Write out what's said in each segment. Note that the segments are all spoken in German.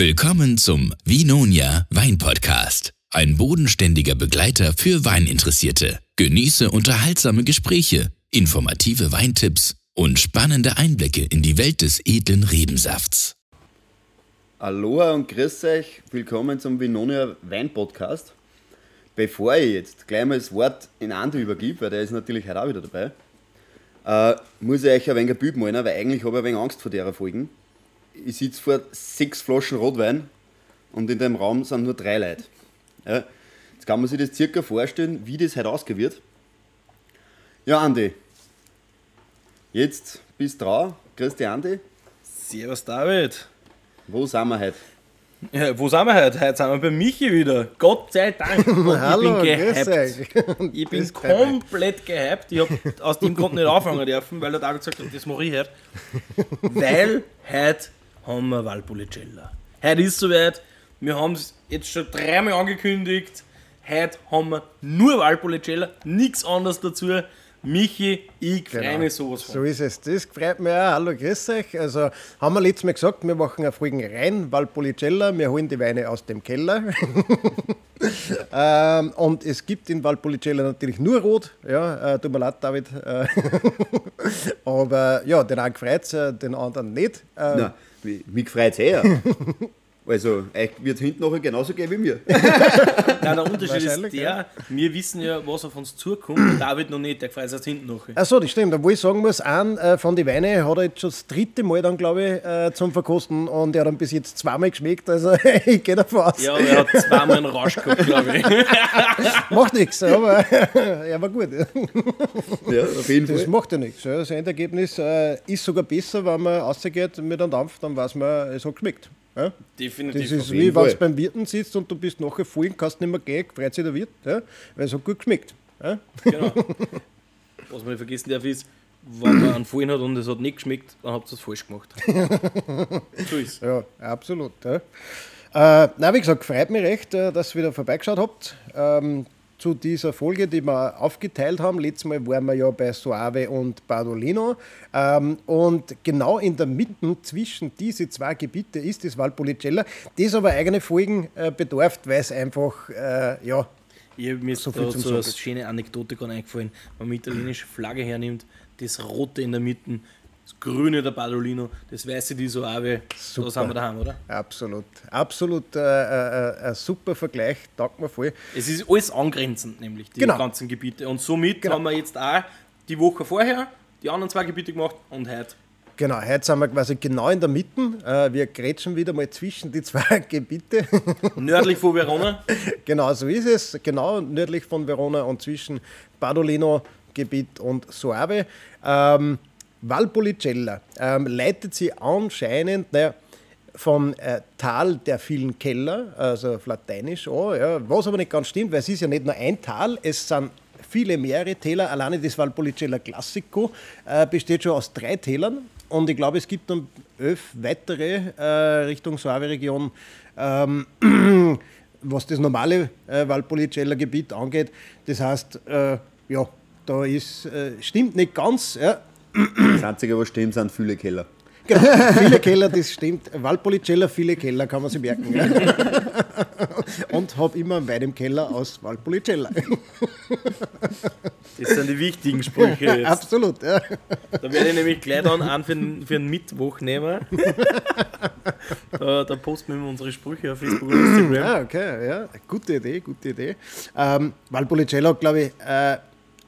Willkommen zum Vinonia Wein Podcast. Ein bodenständiger Begleiter für Weininteressierte. Genieße unterhaltsame Gespräche, informative Weintipps und spannende Einblicke in die Welt des edlen Rebensafts. Aloha und grüß euch. Willkommen zum Vinonia Wein Podcast. Bevor ich jetzt gleich mal das Wort in Andi übergebe, weil der ist natürlich heute auch wieder dabei, äh, muss ich euch ein wenig ein Bild malen, weil eigentlich habe ich ein wenig Angst vor der Folgen. Ich sitze vor sechs Flaschen Rotwein und in dem Raum sind nur drei Leute. Ja, jetzt kann man sich das circa vorstellen, wie das heute ausgehen wird. Ja, Andi, jetzt bist du dran. Grüß dich, Andi. Servus David. Wo sind wir heute? Ja, wo sind wir heute? Heute sind wir bei Michi wieder. Gott sei Dank. Und Hallo, ich bin gehypt. Ich bin komplett gehypt. Ich habe aus dem Grund nicht anfangen dürfen, weil der David gesagt hat, das mache ich heute. Weil heute haben wir Valpolicella. Heute ist soweit. Wir haben es jetzt schon dreimal angekündigt. Heute haben wir nur Valpolicella, nichts anderes dazu. Michi, ich freue Genau. mich sowas von. So ist es. Das freut mich auch. Hallo, grüß euch. Also, haben wir letztes Mal gesagt, wir machen eine Folge rein, Valpolicella. Wir holen die Weine aus dem Keller. ähm, und es gibt in Valpolicella natürlich nur Rot. Ja, äh, tut mir leid, David. Äh, aber ja, den einen freut es, den anderen nicht. Äh, Na, mi- mich freut es eher. Also, euch wird hinten nachher genauso gehen wie mir. Nein, der Unterschied ist der, ja. wir wissen ja, was auf uns zukommt, David noch nicht, der freut sich erst hinten noch. Achso, das stimmt. Obwohl ich sagen muss, einen äh, von den Weinen hat er jetzt schon das dritte Mal dann, glaube ich, äh, zum Verkosten und er hat dann bis jetzt zweimal geschmeckt. Also ich gehe davon aus. Ja, er hat zweimal einen Rausch gehabt, glaube ich. Macht nichts, aber er war gut. Ja, auf jeden Das Fall. macht ja nichts. Ja. Das Endergebnis äh, ist sogar besser, wenn man rausgeht mit einem Dampf, dann weiß man, es hat geschmeckt. Ja? Definitiv. Das ist wie wenn du beim Wirten sitzt und du bist nachher voll und kannst nicht mehr gehen, freut sich der Wirt, ja? weil es hat gut geschmeckt. Ja? genau. Was man nicht vergessen darf ist, wenn man einen Fallen hat und es hat nicht geschmeckt, dann habt ihr es falsch gemacht. so ist. Ja, absolut. Ja. Äh, na, wie gesagt, freut mich recht, äh, dass ihr wieder vorbeigeschaut habt. Ähm, zu dieser Folge, die wir aufgeteilt haben. Letztes Mal waren wir ja bei Soave und Badolino. Ähm, und genau in der Mitte zwischen diese zwei Gebiete ist das Valpolicella, das aber eigene Folgen äh, bedarf, weil es einfach, äh, ja, Ich mir So so, viel da so eine schöne Anekdote gerade eingefallen. Wenn man italienische Flagge hernimmt, das rote in der Mitte, das grüne der Badolino, das weiße die Soave, Super. sind wir daheim, oder? absolut, absolut äh, äh, äh, ein super Vergleich, taugt mir voll. Es ist alles angrenzend, nämlich die Genau. ganzen Gebiete. Und somit Genau. haben wir jetzt auch die Woche vorher die anderen zwei Gebiete gemacht und heute. Genau, heute sind wir quasi genau in der Mitte. Äh, wir grätschen wieder mal zwischen die zwei Gebiete. Nördlich von Verona. genau so ist es. Genau nördlich von Verona und zwischen Badolino-Gebiet und Soave. Ähm, Valpolicella ähm, leitet sie anscheinend naja, vom äh, Tal der vielen Keller, also auf Lateinisch an, ja, was aber nicht ganz stimmt, weil es ist ja nicht nur ein Tal, es sind viele mehrere Täler. Alleine das Valpolicella Classico äh, besteht schon aus drei Tälern und ich glaube, es gibt dann elf weitere äh, Richtung Soave-Region. Ähm, was das normale äh, Valpolicella-Gebiet angeht. Das heißt, äh, ja, da ist, äh, stimmt nicht ganz. Ja. Das Einzige, was stimmt, sind viele Keller. Genau, viele Keller, das stimmt. Valpolicella, viele Keller, kann man sich merken. Ja. Und habe immer einen Wein im Keller aus Valpolicella. Das sind die wichtigen Sprüche jetzt. Absolut, ja. Da werde ich nämlich gleich dann einen für den, für den Mittwoch nehmen. Da, da posten wir unsere Sprüche auf Facebook und Instagram. Ja, okay, ja. Gute Idee, gute Idee. Ähm, Valpolicella hat, glaube ich, äh,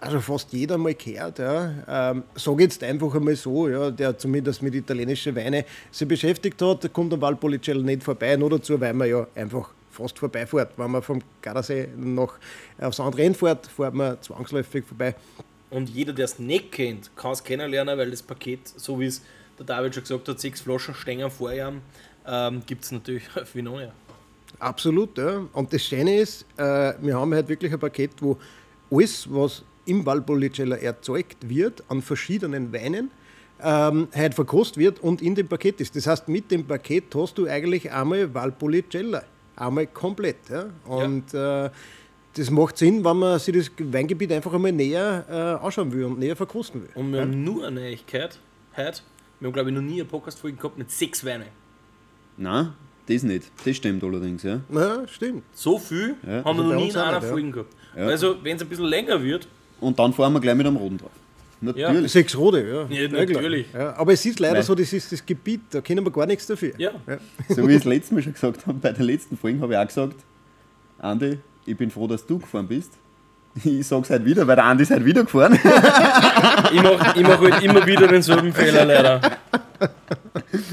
also fast jeder mal gehört. Ja. Ähm, Sage jetzt einfach einmal so, ja, der zumindest mit italienischen Weine sich beschäftigt hat, kommt am Valpolicella nicht vorbei, nur dazu, weil man ja einfach fast vorbeifährt. Wenn man vom Gardasee noch aufs andere Ende fährt, fährt man zwangsläufig vorbei. Und jeder, der es nicht kennt, kann es kennenlernen, weil das Paket, so wie es der David schon gesagt hat, sechs Flaschen Stänger vorjahren, ähm, gibt es natürlich auf Vinonia. Absolut, ja. Und das Schöne ist, äh, wir haben halt wirklich ein Paket, wo alles, was im Valpolicella erzeugt wird, an verschiedenen Weinen, ähm, halt verkostet wird und in dem Paket ist. Das heißt, mit dem Paket hast du eigentlich einmal Valpolicella, einmal komplett. Ja? Und Äh, das macht Sinn, wenn man sich das Weingebiet einfach einmal näher äh, anschauen will und näher verkosten will. Und wir haben nur eine Neuigkeit heute. Wir haben, glaube ich, noch nie eine Podcast-Folge gehabt mit sechs Weinen. Nein, Das nicht. Das stimmt allerdings, ja. Ja, stimmt. So viel Ja. haben wir Also noch nie in einer ja. Folge gehabt. Ja. Also, wenn es ein bisschen länger wird, Und dann fahren wir gleich mit einem Roden drauf. Natürlich. Sechs Rode, ja. Ja, natürlich. Ja, aber es ist leider Nein. so, das ist das Gebiet, da können wir gar nichts dafür. ja. So wie ich es letztes Mal schon gesagt habe, bei den letzten Folgen habe ich auch gesagt, Andi, ich bin froh, dass du gefahren bist. Ich sage es halt wieder, weil der Andi ist halt wieder gefahren. Ich mache ich mach halt immer wieder denselben Fehler, leider.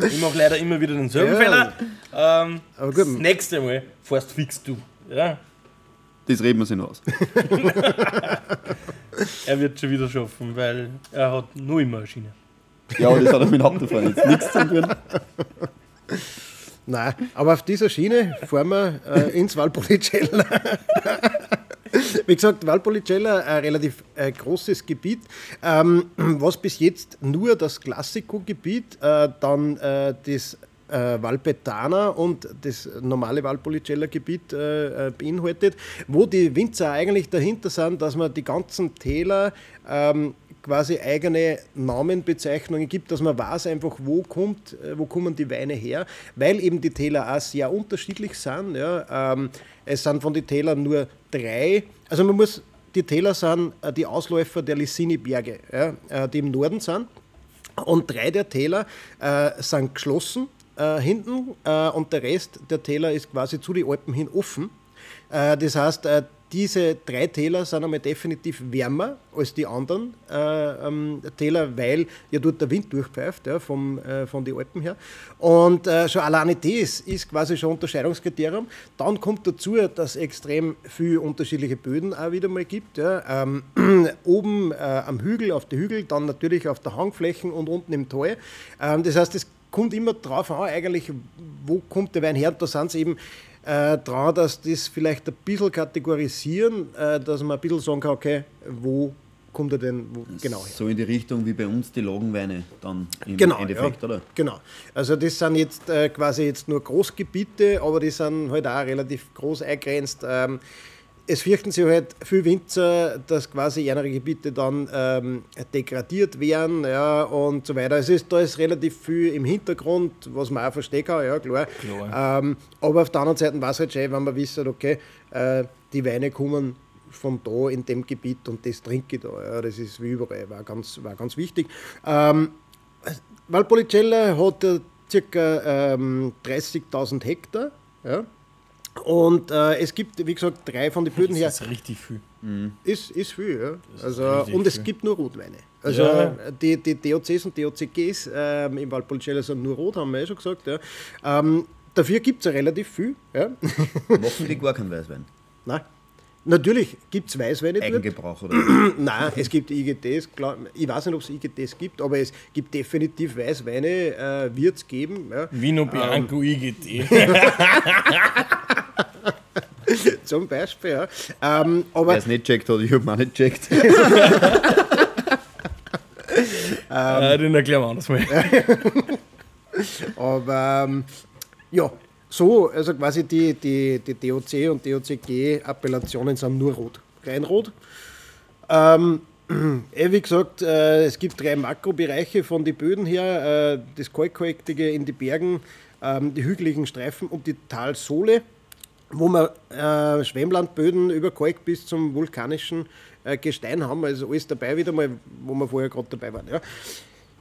Ich mache leider immer wieder denselben Ja. Fehler. Ähm, Aber das gut. nächste Mal fährst fix du. Ja, Das reden wir sich noch aus. er wird schon wieder schaffen, weil er hat nur immer eine Schiene. Ja, aber das hat er mit dem Hauptfahren jetzt nichts zu tun. Nein, aber auf dieser Schiene fahren wir äh, ins Valpolicella. Wie gesagt, Valpolicella ein relativ äh, großes Gebiet, ähm, was bis jetzt nur das Classico-Gebiet, äh, dann äh, das äh, Valpetana und das normale Valpolicella-Gebiet äh, äh, beinhaltet, wo die Winzer eigentlich dahinter sind, dass man die ganzen Täler ähm, quasi eigene Namenbezeichnungen gibt, dass man weiß einfach, wo kommt, äh, wo kommen die Weine her, weil eben die Täler auch sehr unterschiedlich sind. Ja. Ähm, es sind von den Tälern nur drei, also man muss, die Täler sind äh, die Ausläufer der Lissini-Berge, ja, die im Norden sind. Und drei der Täler äh, sind geschlossen äh, hinten äh, und der Rest der Täler ist quasi zu den Alpen hin offen. Äh, das heißt, äh, diese drei Täler sind einmal definitiv wärmer als die anderen äh, ähm, Täler, weil ja dort der Wind durchpfeift ja, vom, äh, von den Alpen her. Und äh, schon alleine das ist quasi schon Unterscheidungskriterium. Dann kommt dazu, dass es extrem viele unterschiedliche Böden auch wieder mal gibt. Ja. Ähm, oben äh, am Hügel, auf der Hügel, dann natürlich auf der Hangflächen und unten im Tal. Ähm, das heißt, es kommt immer drauf an, eigentlich, wo kommt der Wein her. Da sind es eben äh, dran, dass das vielleicht ein bisschen kategorisieren, äh, dass man ein bisschen sagen kann, okay, wo kommt er denn wo, genau her. So in die Richtung wie bei uns die Lagenweine dann im Genau, Endeffekt, ja. oder? Genau. Also das sind jetzt äh, quasi jetzt nur Großgebiete, aber die sind halt auch relativ groß eingrenzt. Ähm, es fürchten sich halt viele Winzer, dass quasi ihre Gebiete dann ähm, degradiert werden ja, und so weiter. Es ist, da ist relativ viel im Hintergrund, was man auch verstehen kann, ja klar. Ähm, aber auf der anderen Seite war es halt schön, wenn man wissen, okay, äh, die Weine kommen von da in dem Gebiet und das trinke ich da. Ja, das ist wie überall, war ganz, war ganz wichtig. Ähm, Valpolicella hat ca. Ähm, 30.000 Hektar. Ja. Und äh, es gibt, wie gesagt, drei von den Böden her. Das ist richtig viel. Ist, ist viel, ja. Also, und es viel. gibt nur Rotweine. Also Ja. die, die DOCs und DOCGs ähm, im Valpolicella sind nur rot, haben wir ja schon gesagt. Ja. Ähm, dafür gibt es ja relativ viel. Ja. Machen die gar keinen Weißwein? Nein. Natürlich gibt es Weißweine dort. Eigengebrauch oder? Nein, es gibt IGTs, klar, ich weiß nicht, ob es IGTs gibt, aber es gibt definitiv Weißweine, äh, wird es geben. Ja. Vino Bianco IGT. Zum Beispiel, ja. Ähm, aber Wer es nicht checkt hat, ich habe ihn auch nicht checkt. äh, den erklären wir anders mal. Aber ähm, ja, so, also quasi die, die, die DOC und DOCG-Appellationen sind nur rot, rein rot. Ähm, eh, wie gesagt, äh, es gibt drei Makrobereiche von den Böden her: äh, das Kalkhaltige in die Bergen, ähm, die hügeligen Streifen und die Talsohle, wo wir äh, Schwemmlandböden über Kalk bis zum vulkanischen äh, Gestein haben. Also alles dabei wieder mal, wo wir vorher gerade dabei waren. Ja.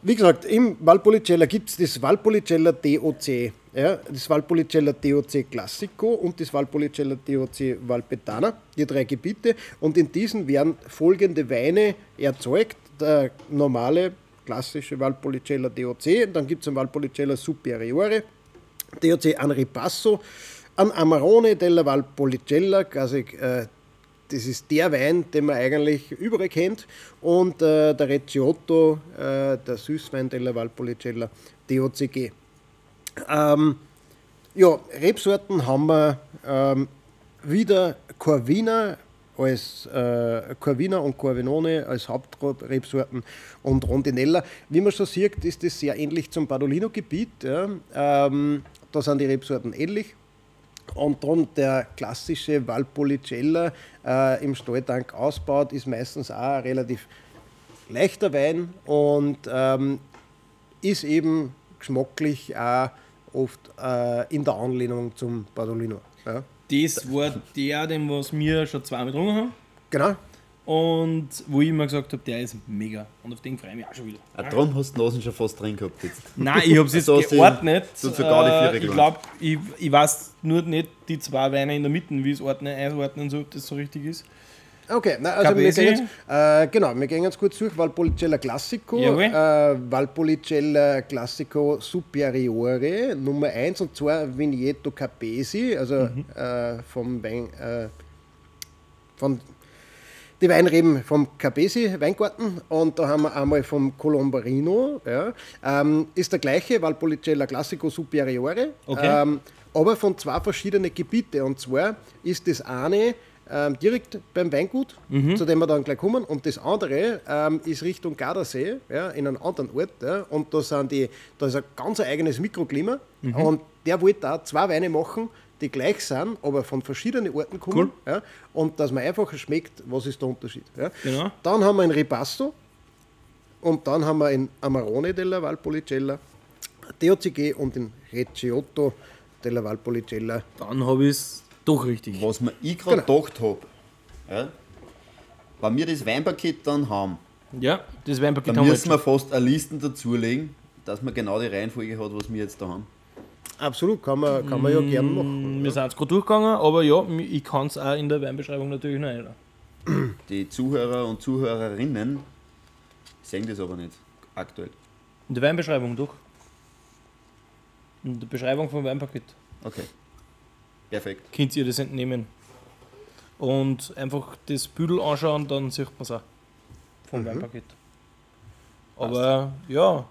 Wie gesagt, im Valpolicella gibt es das Valpolicella DOC, ja, das Valpolicella DOC Classico und das Valpolicella DOC Valpetana, die drei Gebiete. Und in diesen werden folgende Weine erzeugt. Der normale, klassische Valpolicella DOC, dann gibt es ein Valpolicella Superiore, DOC an Ripasso, an Amarone della Valpolicella, quasi äh, das ist der Wein, den man eigentlich überall kennt. Und äh, der Recciotto, äh, der Süßwein della Valpolicella, DOCG. Ähm, ja, Rebsorten haben wir ähm, wieder Corvina als äh, Corvina und Corvinone als Hauptrebsorten und Rondinella. Wie man schon sieht, ist das sehr ähnlich zum Badolino-Gebiet. Ja. Ähm, da sind die Rebsorten ähnlich. Und dann der klassische Valpolicella äh, im Stalltank ausbaut, ist meistens auch ein relativ leichter Wein und ähm, ist eben geschmacklich auch oft äh, in der Anlehnung zum Badolino. Ja. Das war der, den was wir schon zweimal getrunken haben. Genau. Und wo ich immer gesagt habe, der ist mega. Und auf den freue ich mich auch schon wieder. Ah, darum hast du die Nasen schon fast drin gehabt jetzt. Nein, ich habe es jetzt Also geordnet. du hast vier Äh, ich glaube, ich, ich weiß nur nicht die zwei Weine in der Mitte, wie es ordnen, einordnen soll, ob das so richtig ist. Okay, na, also wir gehen jetzt, äh, genau, wir gehen jetzt kurz durch. Valpolicella Classico, äh, Valpolicella Classico Superiore Nummer 1 und zwar Vigneto Capesi, also Mhm. äh, vom Wein, äh, von die Weinreben vom Capesi Weingarten und da haben wir einmal vom Colombarino, ja, ähm, ist der gleiche, Valpolicella Classico Superiore, Okay. ähm, aber von zwei verschiedenen Gebieten und zwar ist das eine ähm, direkt beim Weingut, zu dem wir dann gleich kommen. Und das andere ähm, ist Richtung Gardasee, ja, in einem anderen Ort ja, und da, sind die, da ist ein ganz eigenes Mikroklima. Und der wollte da zwei Weine machen, die gleich sind, aber von verschiedenen Orten kommen. Ja, und dass man einfach schmeckt, was ist der Unterschied. Ja. Genau. Dann haben wir ein Ripasto und dann haben wir ein Amarone della Valpolicella, DOCG und den Recciotto della Valpolicella. Dann habe ich es doch richtig. Was mir ich gerade Genau. gedacht habe, ja, wenn wir das Weinpaket dann haben, Ja, das Weinpaket dann haben wir müssen jetzt wir fast eine Liste dazulegen, dass man genau die Reihenfolge hat, was wir jetzt da haben. Absolut, kann man, kann man ja gern machen. schon. Wir sind es gerade durchgegangen, aber ja, ich kann es auch in der Weinbeschreibung natürlich noch ändern. Die Zuhörer und Zuhörerinnen sehen das aber nicht aktuell. In der Weinbeschreibung doch. In der Beschreibung vom Weinpaket Okay. Perfekt. könnt ihr das entnehmen. Und einfach das Büdel anschauen, dann sieht man es auch. Vom Weinpaket. Aber ja.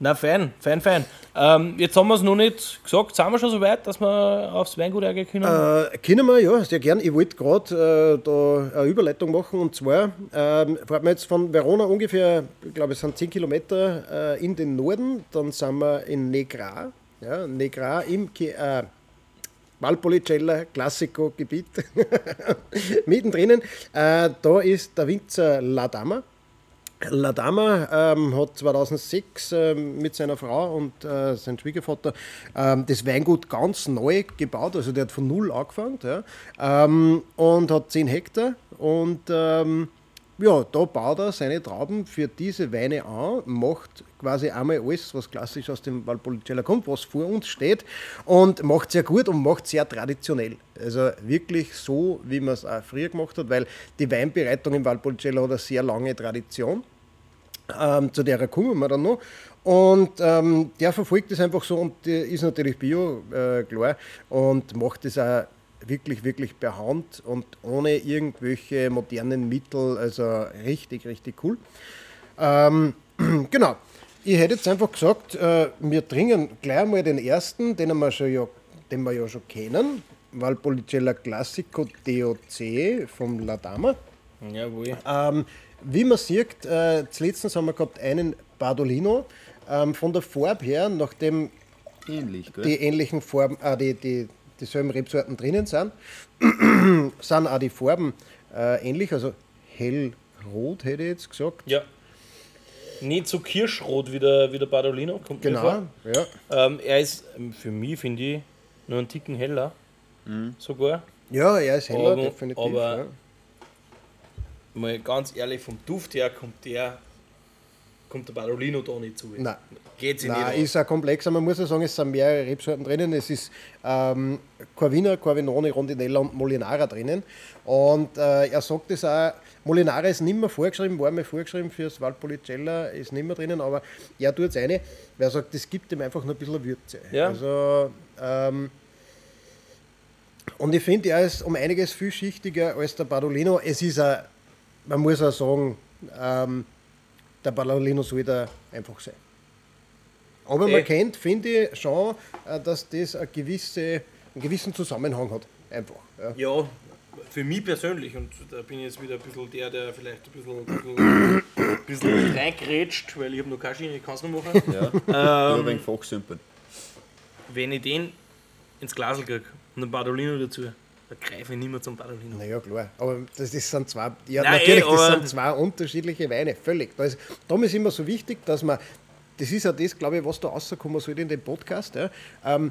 Na, fein, fein, fein. Ähm, jetzt haben wir es noch nicht gesagt. Sind wir schon so weit, dass wir aufs Weingut eingehen können? Äh, können wir, ja, sehr gern. Ich wollte gerade äh, da eine Überleitung machen und zwar ähm, fahren wir jetzt von Verona ungefähr, ich glaube es sind 10 Kilometer äh, in den Norden, dann sind wir in Negra, ja, Negra im äh, Valpolicella Classico Gebiet, mittendrin. Äh, da ist der Winzer La Dama. La Dama ähm, hat 2006 ähm, mit seiner Frau und äh, seinem Schwiegervater ähm, das Weingut ganz neu gebaut. Also der hat von null angefangen ja, ähm, und hat 10 Hektar. Und ähm, ja, da baut er seine Trauben für diese Weine an, macht quasi einmal alles, was klassisch aus dem Valpolicella kommt, was vor uns steht und macht sehr gut und macht sehr traditionell. Also wirklich so, wie man es auch früher gemacht hat, weil die Weinbereitung im Valpolicella hat eine sehr lange Tradition. Ähm, zu der kommen wir dann noch. Und ähm, der verfolgt das einfach so und der ist natürlich Bio, äh, klar, und macht das auch wirklich, wirklich per Hand und ohne irgendwelche modernen Mittel. Also richtig, richtig cool. Ähm, genau. Ich hätte jetzt einfach gesagt, äh, wir trinken gleich mal den ersten, den wir, schon ja, den wir ja schon kennen. Valpolicella Classico DOC vom La Dama. Jawohl. Ähm, wie man sieht, äh, zuletzt haben wir gehabt einen Bardolino. Ähm, von der Farbe her, nachdem Ähnlich, die ähnlichen Farben, äh, die, die, dieselben Rebsorten drinnen sind, sind auch die Farben äh, ähnlich, also hellrot hätte ich jetzt gesagt. Ja. Nicht so kirschrot wie der, wie der Badolino, kommt mir Genau, vor. ja. Ähm, er ist ähm, für mich, finde ich, nur einen Ticken heller. Sogar. Ja, er ist heller, Aber- definitiv. aber- ja. Mal ganz ehrlich, vom Duft her kommt der, kommt der Badolino da nicht zu. Nein. Geht sich Nein, nicht ist auch komplexer. Man muss ja sagen, es sind mehrere Rebsorten drinnen. Es ist ähm, Corvina, Corvinone, Rondinella und Molinara drinnen. Und äh, er sagt es auch, Molinara ist nicht mehr vorgeschrieben, war mir vorgeschrieben für das Valpolicella, ist nicht mehr drinnen, aber er tut es eine, weil er sagt, das gibt ihm einfach noch ein bisschen Würze. Ja. Also, ähm, und ich finde, er ist um einiges vielschichtiger als der Badolino. Es ist ein, man muss auch sagen, ähm, der soll da einfach sein. Aber man kennt, finde ich, schon, äh, dass das eine gewisse, einen gewissen Zusammenhang hat. Einfach. Ja. Ja, für mich persönlich, und da bin ich jetzt wieder ein bisschen der, der vielleicht ein bisschen, ein bisschen, ein bisschen reingrätscht, weil ich habe noch keine Schiene, ich kann es noch machen. Ja, Ähm, nur ein wenig Fachsimpeln. Wenn ich den ins Glas kriege und einen Badolino dazu, da greife ich nicht mehr zum Badolino. Naja, klar. Aber das, das sind zwei, ja, Nein, natürlich, eh, das sind zwei unterschiedliche Weine, völlig. Da ist, darum ist immer so wichtig, dass man das ist ja das, glaube ich, was da rauskommen soll in dem Podcast, ja, ähm,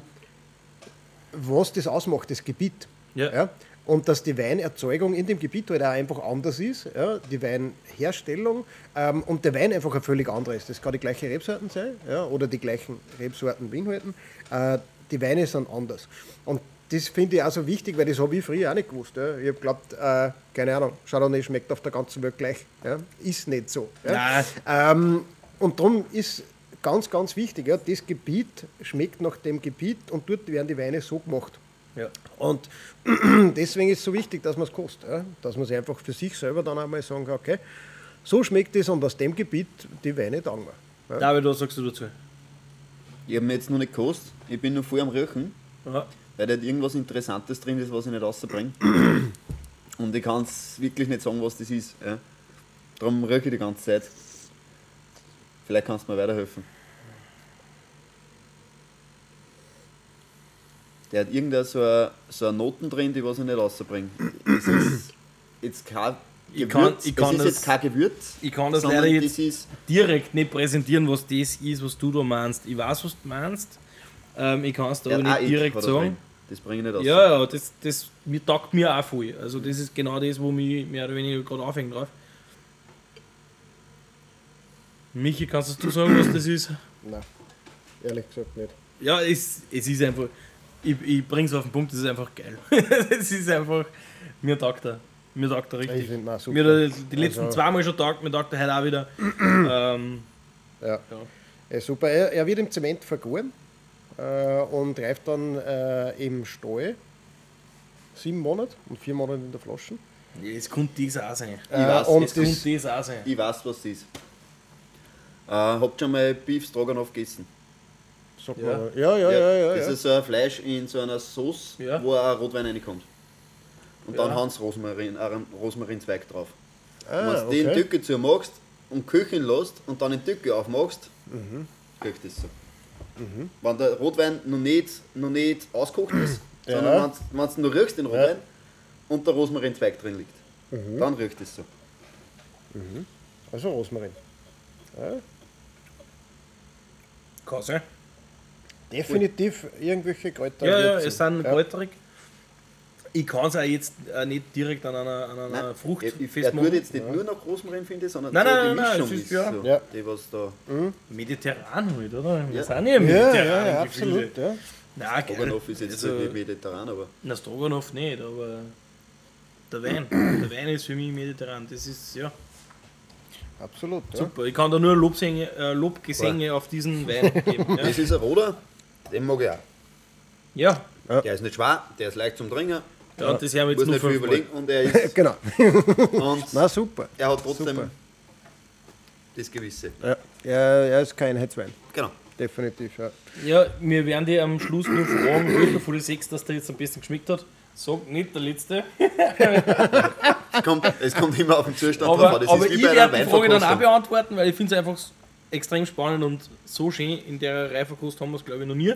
was das ausmacht, das Gebiet. Ja. Und dass die Weinerzeugung in dem Gebiet halt auch einfach anders ist, ja, die Weinherstellung ähm, und der Wein einfach ein völlig anderer ist. Das kann die gleiche Rebsorten sein ja, oder die gleichen Rebsorten beinhalten. Äh, die Weine sind anders. Und das finde ich auch so wichtig, weil das habe ich früher auch nicht gewusst. Ja. Ich habe geglaubt, äh, keine Ahnung, Chardonnay schmeckt auf der ganzen Welt gleich. Ja. Ist nicht so. Ja. Ähm, und darum ist ganz, ganz wichtig, ja, das Gebiet schmeckt nach dem Gebiet und dort werden die Weine so gemacht. Ja. Und deswegen ist es so wichtig, dass man es kostet. Ja? Dass man sich einfach für sich selber dann einmal sagen kann, okay, so schmeckt es und aus dem Gebiet die Weine taugen wir. Ja? David, was sagst du dazu? Ich habe mir jetzt noch nicht gekostet, ich bin noch voll am Röchen, Ja. Weil da irgendwas Interessantes drin ist, was ich nicht rausbringe. Und ich kann es wirklich nicht sagen, was das ist. Ja. Darum röche ich die ganze Zeit. Vielleicht kannst du mir weiterhelfen. Der hat irgendeine so eine, so eine Noten drin, die was ich nicht rausbringe. Es ist jetzt kein Ich kann- ich kann es ist das- jetzt kein Gewürz, Ich kann das leider das jetzt ist direkt nicht präsentieren, was das ist, was du da meinst. Ich weiß, was du meinst. Ähm, ich kann es da ja, aber nicht direkt sagen. Das bringe ich nicht raus. Ja, ja, das, das mir taugt mir auch voll. Also das ist genau das, wo mich mehr oder weniger gerade aufhängt drauf. Michi, kannst du sagen, was das ist? Nein, ehrlich gesagt nicht. Ja, es, es ist einfach. Ich, ich bring's auf den Punkt, es ist einfach geil. es ist einfach. Mir taugt er. Mir taugt er Ich richtig. finde ihn super. Mir hat er die letzten Also- zweimal schon taugt, mir taugt er heute auch wieder. ähm, Ja. Ja. Ja, super. Er, er wird im Zement vergoren äh, und reift dann äh, im Stall sieben Monate und vier Monate in der Flasche. es könnte das auch sein. Ich weiß, und das, könnte das auch sein. Ich weiß, was das ist. Äh, habt schon mal Beef Stroganoff gegessen? sagt Ja. man, ja, ja, ja, ja. Das ja. ist so ein Fleisch in so einer Sauce, Ja. wo auch Rotwein reinkommt. Und dann Ja. haben sie Rosmarin, äh, einen Rosmarinzweig drauf. Ah, Wenn du den okay. Tücke zu machst und köcheln lässt und dann den Tücke aufmachst, Mhm. riecht das so. Wenn der Rotwein noch nicht, noch nicht auskocht ist, Ja. sondern wenn du noch riechst den Rotwein und der Rosmarinzweig drin liegt, Mhm. dann riecht es so. Also Rosmarin. Ja. Kann sein. Definitiv irgendwelche Kräuter. Ja, ja, es sind ja. kräuterig. Ich kann es auch jetzt äh, nicht direkt an einer, an einer Nein, Frucht er, er tut festmachen. jetzt nicht nur nach Rosmarin, finde ich, sondern Nein, so nein, die nein, nein, Mischung es ist ist, ja- so, Ja. die was da. Mediterran halt, oder? Wir Ja. sind ja im Ja, mediterranen ja, Gefilde. absolut. Ja. Nein. Stroganoff ist jetzt also, nicht mediterran, aber Na, Stroganoff nicht, aber der Wein. der Wein ist für mich mediterran. Das ist, ja, Absolut. Ja. super. Ich kann da nur Lobsänge, äh, Lobgesänge auf diesen Wein geben. Ja. das ist ein Roder, den mag ich auch. ja. Der ist nicht schwer, der ist leicht zum Trinken, ja, und das haben wir muss jetzt nur nicht viel überlegen und er, ist, Genau. und Na super. er hat trotzdem Super. das Gewisse. Ja. Er, er ist kein Hetzwein. Genau. Definitiv, ja. Ja, wir werden dir am Schluss nur fragen, welcher von den sechs, dass der jetzt am besten geschmeckt hat. Sag nicht der letzte. Es kommt, es kommt immer auf den Zustand Aber, drauf an. Das aber ist wie ich werde die Frage dann auch beantworten, weil ich finde es einfach extrem spannend und so schön in der Reifekost haben wir es glaube ich noch nie.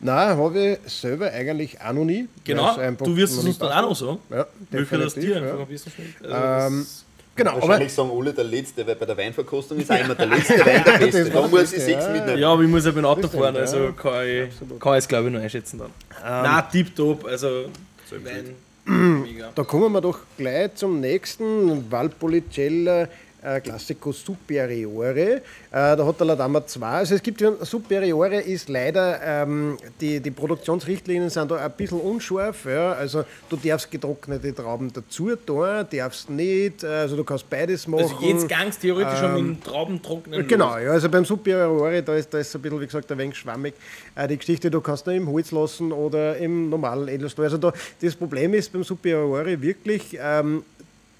Nein, habe ich selber eigentlich auch noch nie. Genau, du wirst es uns nicht dann auch noch sagen. Ja, Welcher das dir einfach Ja. besten schmeckt. Also Ähm, das- Genau, aber Wahrscheinlich sagen alle der Letzte, weil bei der Weinverkostung ist auch immer der letzte Wein der Beste. Da muss ich sechs ja. mitnehmen. ja, aber ich muss ja beim Auto fahren, also ja. kann ich, Absolut. kann ich es glaube ich noch einschätzen dann. Nein, tipptopp, also Wein, mega. da kommen wir doch gleich zum nächsten Valpolicella äh, Classico Superiore. Äh, da hat der Ladama 2. Also es gibt ja Superiore ist leider, ähm, die, die Produktionsrichtlinien sind da ein bisschen unscharf. Ja. Also du darfst getrocknete Trauben dazu tun, darfst nicht, also du kannst beides machen. Also jetzt ganz theoretisch schon mit Trauben trocknen. Genau, ja, also beim Superiore, da ist, da ist ein bisschen, wie gesagt, ein wenig schwammig. Äh, die Geschichte, du kannst ihn im Holz lassen oder im normalen Edelstahl. Also da, das Problem ist beim Superiore wirklich, ähm,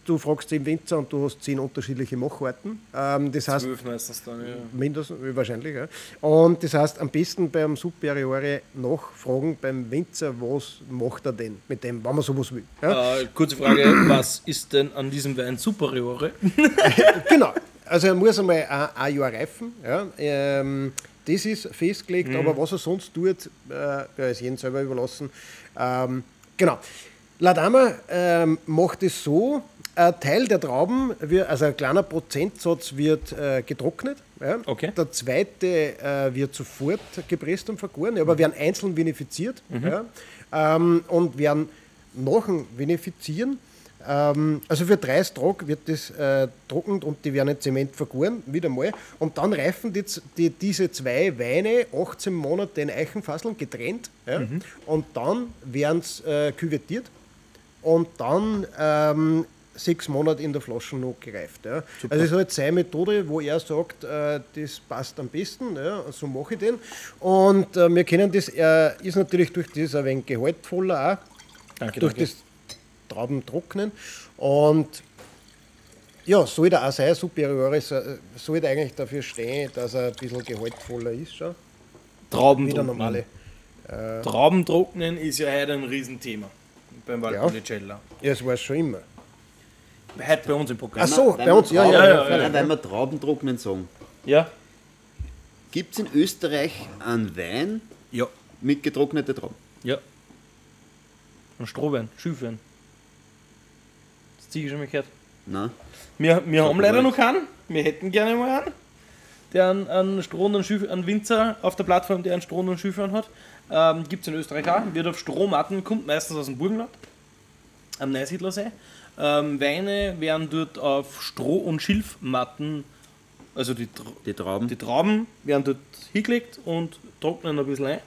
du fragst den Winzer und du hast zehn unterschiedliche Macharten. Ähm, das heißt, Zwölf meistens dann, ja. mindestens, wahrscheinlich, ja. Und das heißt, am besten beim Superiore nachfragen beim Winzer, was macht er denn mit dem, wenn man sowas will. Ja? Äh, kurze Frage, was ist denn an diesem Wein Superiore? Genau. Also er muss einmal ein, ein Jahr reifen. Ja. Ähm, das ist festgelegt, aber was er sonst tut, äh, ist jedem selber überlassen. Ähm, genau. Ladama ähm, macht es so, ein Teil der Trauben, wird, also ein kleiner Prozentsatz wird äh, getrocknet. Ja. Okay. Der zweite äh, wird sofort gepresst und vergoren, aber werden einzeln vinifiziert ja. ähm, und werden dem Vinifizieren, ähm, also für 30 Tage wird das äh, trocknet und die werden in Zement vergoren, wieder mal. Und dann reifen die, die, diese zwei Weine 18 Monate in Eichenfasseln getrennt ja. und dann werden sie äh, küvettiert und dann ähm, sechs Monate in der Flasche noch gereift. Ja. Also das ist halt seine Methode, wo er sagt, äh, das passt am besten, ja, so mache ich den. Und äh, wir kennen das, er ist natürlich durch das ein wenig gehaltvoller auch, Danke, durch danke. das Traubentrocknen. Und ja, sollte auch sein, Superioris äh, sollte eigentlich dafür stehen, dass er ein bisschen gehaltvoller ist, schon, Trauben wie der trocknen. normale. Trauben trocknen ist ja heute ein Riesenthema beim Valpolicella. Ja, es war es schon immer. Heute bei uns im Programm. Ach so, bei uns, ja, ja, Trauben- ja. ja, weil wir Traubentrocknen sagen. Ja? Gibt es in Österreich einen Wein Ja. mit getrockneten Trauben? Ja. Und Strohwein, Schüfwein. Das Ziege schon mal gehört. Nein. Wir, wir haben leider noch keinen. Wir hätten gerne mal einen. Der einen, einen Stroh und einen, Schüf, einen Winzer auf der Plattform, der einen Stroh und einen Schüfwein hat. Ähm, Gibt es in Österreich auch. Wird auf Strohmatten, kommt meistens aus dem Burgenland. Am Neusiedlersee. Ähm, Weine werden dort auf Stroh- und Schilfmatten, also die, Tr- Die Trauben. die Trauben werden dort hingelegt und trocknen ein bisschen ein.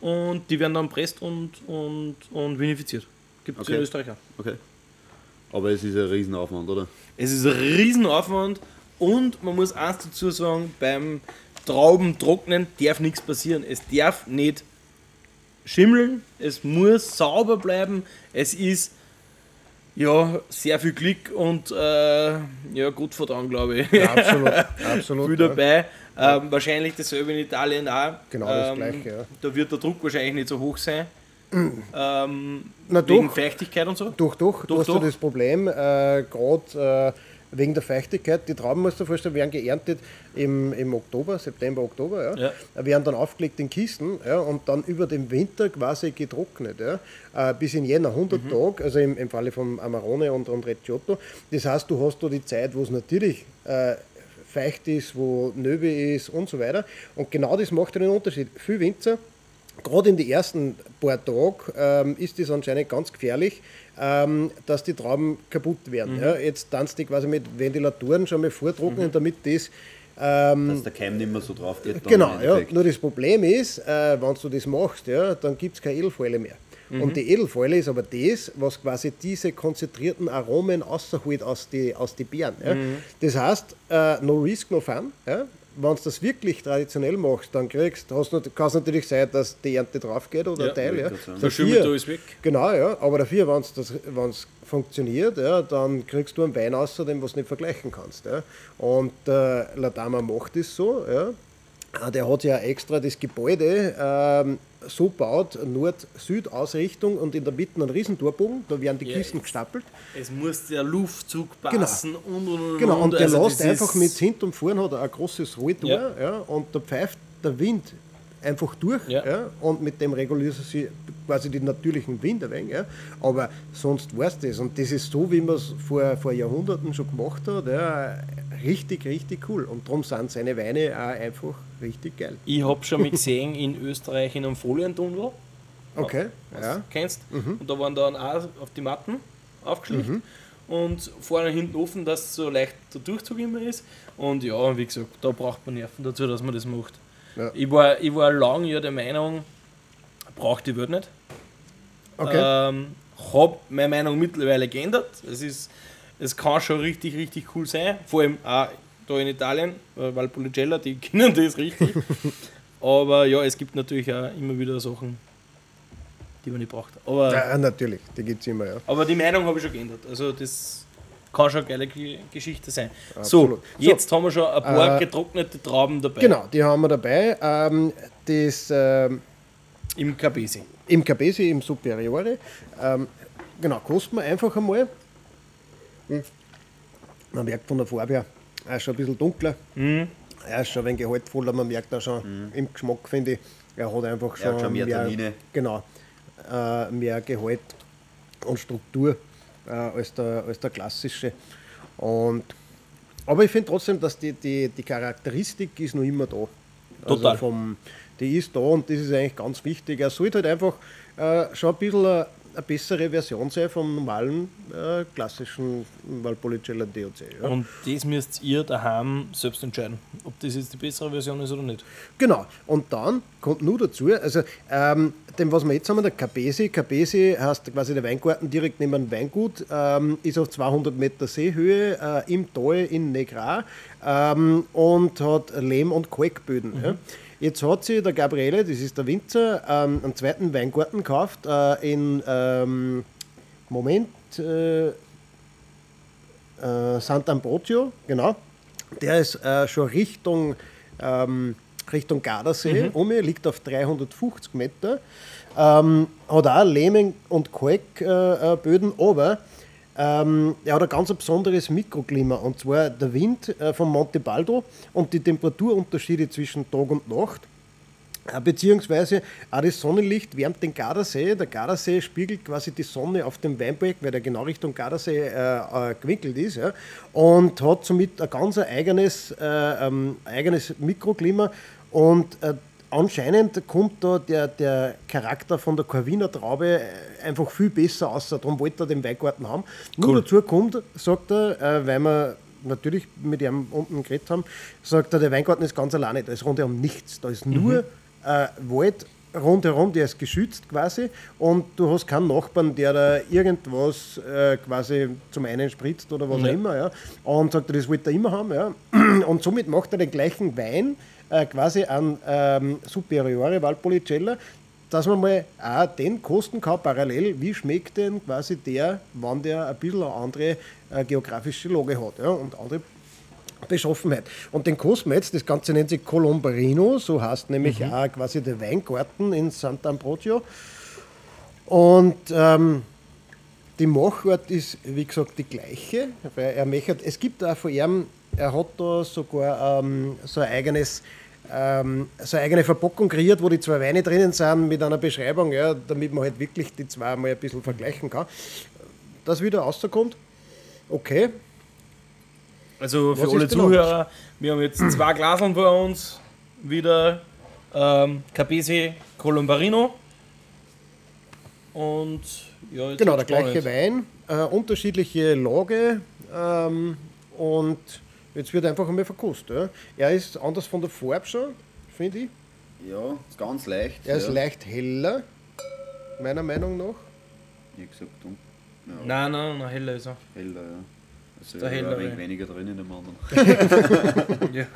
Und die werden dann presst und, und, und vinifiziert. Gibt es Okay. in Österreich auch. Okay. Aber es ist ein Riesenaufwand, oder? Es ist ein Riesenaufwand und man muss eins dazu sagen, beim Traubentrocknen darf nichts passieren. Es darf nicht schimmeln, es muss sauber bleiben, es ist ja sehr viel Glück und äh, ja, Gottvertrauen, glaube ich. Ja, absolut. absolut viel ja. dabei. Ähm, wahrscheinlich dasselbe in Italien auch. Genau das ähm, Gleiche, ja. Da wird der Druck wahrscheinlich nicht so hoch sein. ähm, Na wegen doch. Feuchtigkeit und so. Doch, doch, du Doch, hast ja doch. das Problem, äh, gerade äh, wegen der Feuchtigkeit, die Trauben, musst du dir vorstellen, werden geerntet im, im Oktober, September, Oktober, ja, Ja. werden dann aufgelegt in Kisten ja, und dann über den Winter quasi getrocknet, ja, äh, bis in Jänner 100 Mhm. Tage, also im, im Falle von Amarone und, und Recciotto. Das heißt, du hast da die Zeit, wo es natürlich äh, feucht ist, wo Nöbe ist und so weiter. Und genau das macht den Unterschied. Viel Winzer gerade in den ersten paar Tagen ähm, ist es anscheinend ganz gefährlich, ähm, dass die Trauben kaputt werden. Ja, jetzt tanzt die quasi mit Ventilatoren schon mal vortrocknen, damit das. Ähm, Dass der Keim nicht mehr so drauf geht. genau, ja. Nur das Problem ist, äh, wenn du das machst, ja, dann gibt es keine Edelfäule mehr. Und die Edelfäule ist aber das, was quasi diese konzentrierten Aromen rausholt aus die, aus die Beeren. Ja. Das heißt, äh, no risk, no fun. Ja. Wenn du das wirklich traditionell machst, dann kriegst, hast du, kann es natürlich sein, dass die Ernte drauf geht oder Ja, ein Teil. Ja. Schimmel da ist weg. Genau, ja. Aber dafür, wenn es funktioniert, ja, dann kriegst du einen Wein außer dem, was du nicht vergleichen kannst. Ja. Und äh, Ladama macht es so. Ja. Ah, Der hat ja extra das Gebäude ähm, so baut, Nord-Süd-Ausrichtung und in der Mitte einen Riesentorbogen, da werden die Ja, Kisten gestapelt. Es muss der Luftzug passen und und und. Genau, und der Also lässt einfach mit hinten und vorn hat er ein großes Rolltor Ja. ja. und da pfeift der Wind einfach durch Ja. ja. und mit dem reguliert sie quasi den natürlichen Wind ein wenig, ja. aber sonst weiß das und das ist so, wie man es vor, vor Jahrhunderten schon gemacht hat, ja. richtig, richtig cool und darum sind seine Weine auch einfach richtig geil. Ich habe schon mal gesehen in Österreich in einem Folientunnel. Okay, ja. du kennst. Und da waren dann auch auf die Matten aufgeschlicht. Und vorne und hinten offen, dass so leicht der Durchzug immer ist. Und ja, wie gesagt, da braucht man Nerven dazu, dass man das macht. Ja. Ich, war, ich war lange ja der Meinung, braucht die Welt nicht. Okay. Ähm, habe meine Meinung mittlerweile geändert. Es, ist, es kann schon richtig, richtig cool sein. Vor allem auch da in Italien, äh, Valpolicella, die kennen das richtig. Aber ja, es gibt natürlich auch immer wieder Sachen, die man nicht braucht. Aber, ja, natürlich, die gibt es immer, ja. aber die Meinung habe ich schon geändert. Also das kann schon eine geile Ge- Geschichte sein. Absolut. So, jetzt haben wir schon ein paar Äh, getrocknete Trauben dabei. Genau, die haben wir dabei. Ähm, das ähm, Im Cabesi. im Cabesi, im Superiore. Ähm, genau, kosten wir einfach einmal. Hm. Man merkt von der Farbe her, er ist schon ein bisschen dunkler. Mhm. Er ist schon ein wenig gehaltvoller, man merkt auch schon im Geschmack, finde ich. Er hat einfach Er schon, hat schon mehr Tannine. Genau, äh, mehr Gehalt und Struktur. Äh, als, der, als der klassische. Und, aber ich finde trotzdem, dass die, die, die Charakteristik ist noch immer da. Total. Also vom, die ist da und das ist eigentlich ganz wichtig. Er sollte halt einfach äh, schon ein bisschen eine, bessere Version sein vom normalen äh, klassischen Valpolicella DOC. Ja. Und das müsst ihr daheim selbst entscheiden, ob das jetzt die bessere Version ist oder nicht. Genau, und dann kommt nur dazu, also ähm, dem, was wir jetzt haben, der Capesi. Capesi heißt quasi der Weingarten direkt neben dem Weingut, ähm, ist auf 200 Meter Seehöhe äh, im Tal in Negra ähm, und hat Lehm- und Kalkböden. Ja. Jetzt hat sie der Gabriele, das ist der Winzer, ähm, einen zweiten Weingarten gekauft äh, in, ähm, Moment, äh, äh, Sant'Ambrogio, genau. Der ist äh, schon Richtung, ähm, Richtung Gardasee, um, liegt auf 350 Meter. Ähm, hat auch Lehmen- und Kalkböden, äh, Böden, aber ähm, er hat ein ganz besonderes Mikroklima und zwar der Wind äh, von Monte Baldo und die Temperaturunterschiede zwischen Tag und Nacht. Äh, Beziehungsweise auch das Sonnenlicht wärmt den Gardasee. Der Gardasee spiegelt quasi die Sonne auf dem Weinberg, weil der genau Richtung Gardasee äh, äh, gewinkelt ist. Ja, und hat somit ein ganz eigenes, äh, ähm, eigenes Mikroklima. Und anscheinend kommt da der, der Charakter von der Corviner Traube äh, einfach viel besser aus. Darum wollte er den Weingarten haben. Nur Cool. dazu kommt, sagt er, äh, weil wir natürlich mit ihm unten geredet haben, sagt er, der Weingarten ist ganz alleine, da ist rundherum nichts. Da ist nur äh, Wald rundherum, der ist geschützt quasi und du hast keinen Nachbarn, der da irgendwas äh, quasi zum einen spritzt oder was Ja. auch immer. Ja. Und sagt er, das wollte er immer haben. Ja. Und somit macht er den gleichen Wein äh, quasi an ähm, Superiore Valpolicella, dass man mal auch den kosten kann, parallel, wie schmeckt denn quasi der, wenn der ein bisschen eine andere äh, geografische Lage hat ja, und andere Beschaffenheit. Und den kosten wir jetzt, das Ganze nennt sich Colombarino, so heißt nämlich auch quasi der Weingarten in Sant'Ambrogio. Und ähm, die Machart ist, wie gesagt, die gleiche. Weil er möchte, es gibt auch von ihm, er hat da sogar ähm, so ein eigenes ähm, so eine eigene Verpackung kreiert, wo die zwei Weine drinnen sind mit einer Beschreibung, ja, damit man halt wirklich die zwei mal ein bisschen vergleichen kann. Das wieder rauskommt, okay, Also für Was alle Zuhörer, wir haben jetzt zwei Glaseln vor uns, wieder ähm, Capesi Colombarino und ja, jetzt Genau, der gleiche. Wein, äh, unterschiedliche Lage ähm, und jetzt wird einfach einmal verkostet. Ja. Er ist anders von der Farbe schon, finde ich. Ja, ist ganz leicht. Er ist ja. leicht heller, meiner Meinung nach. Wie gesagt, dunkel. Ja, Nein, nein, nein, heller ist er. heller, ja. Also Der ja, ein wenig weniger drin in dem anderen.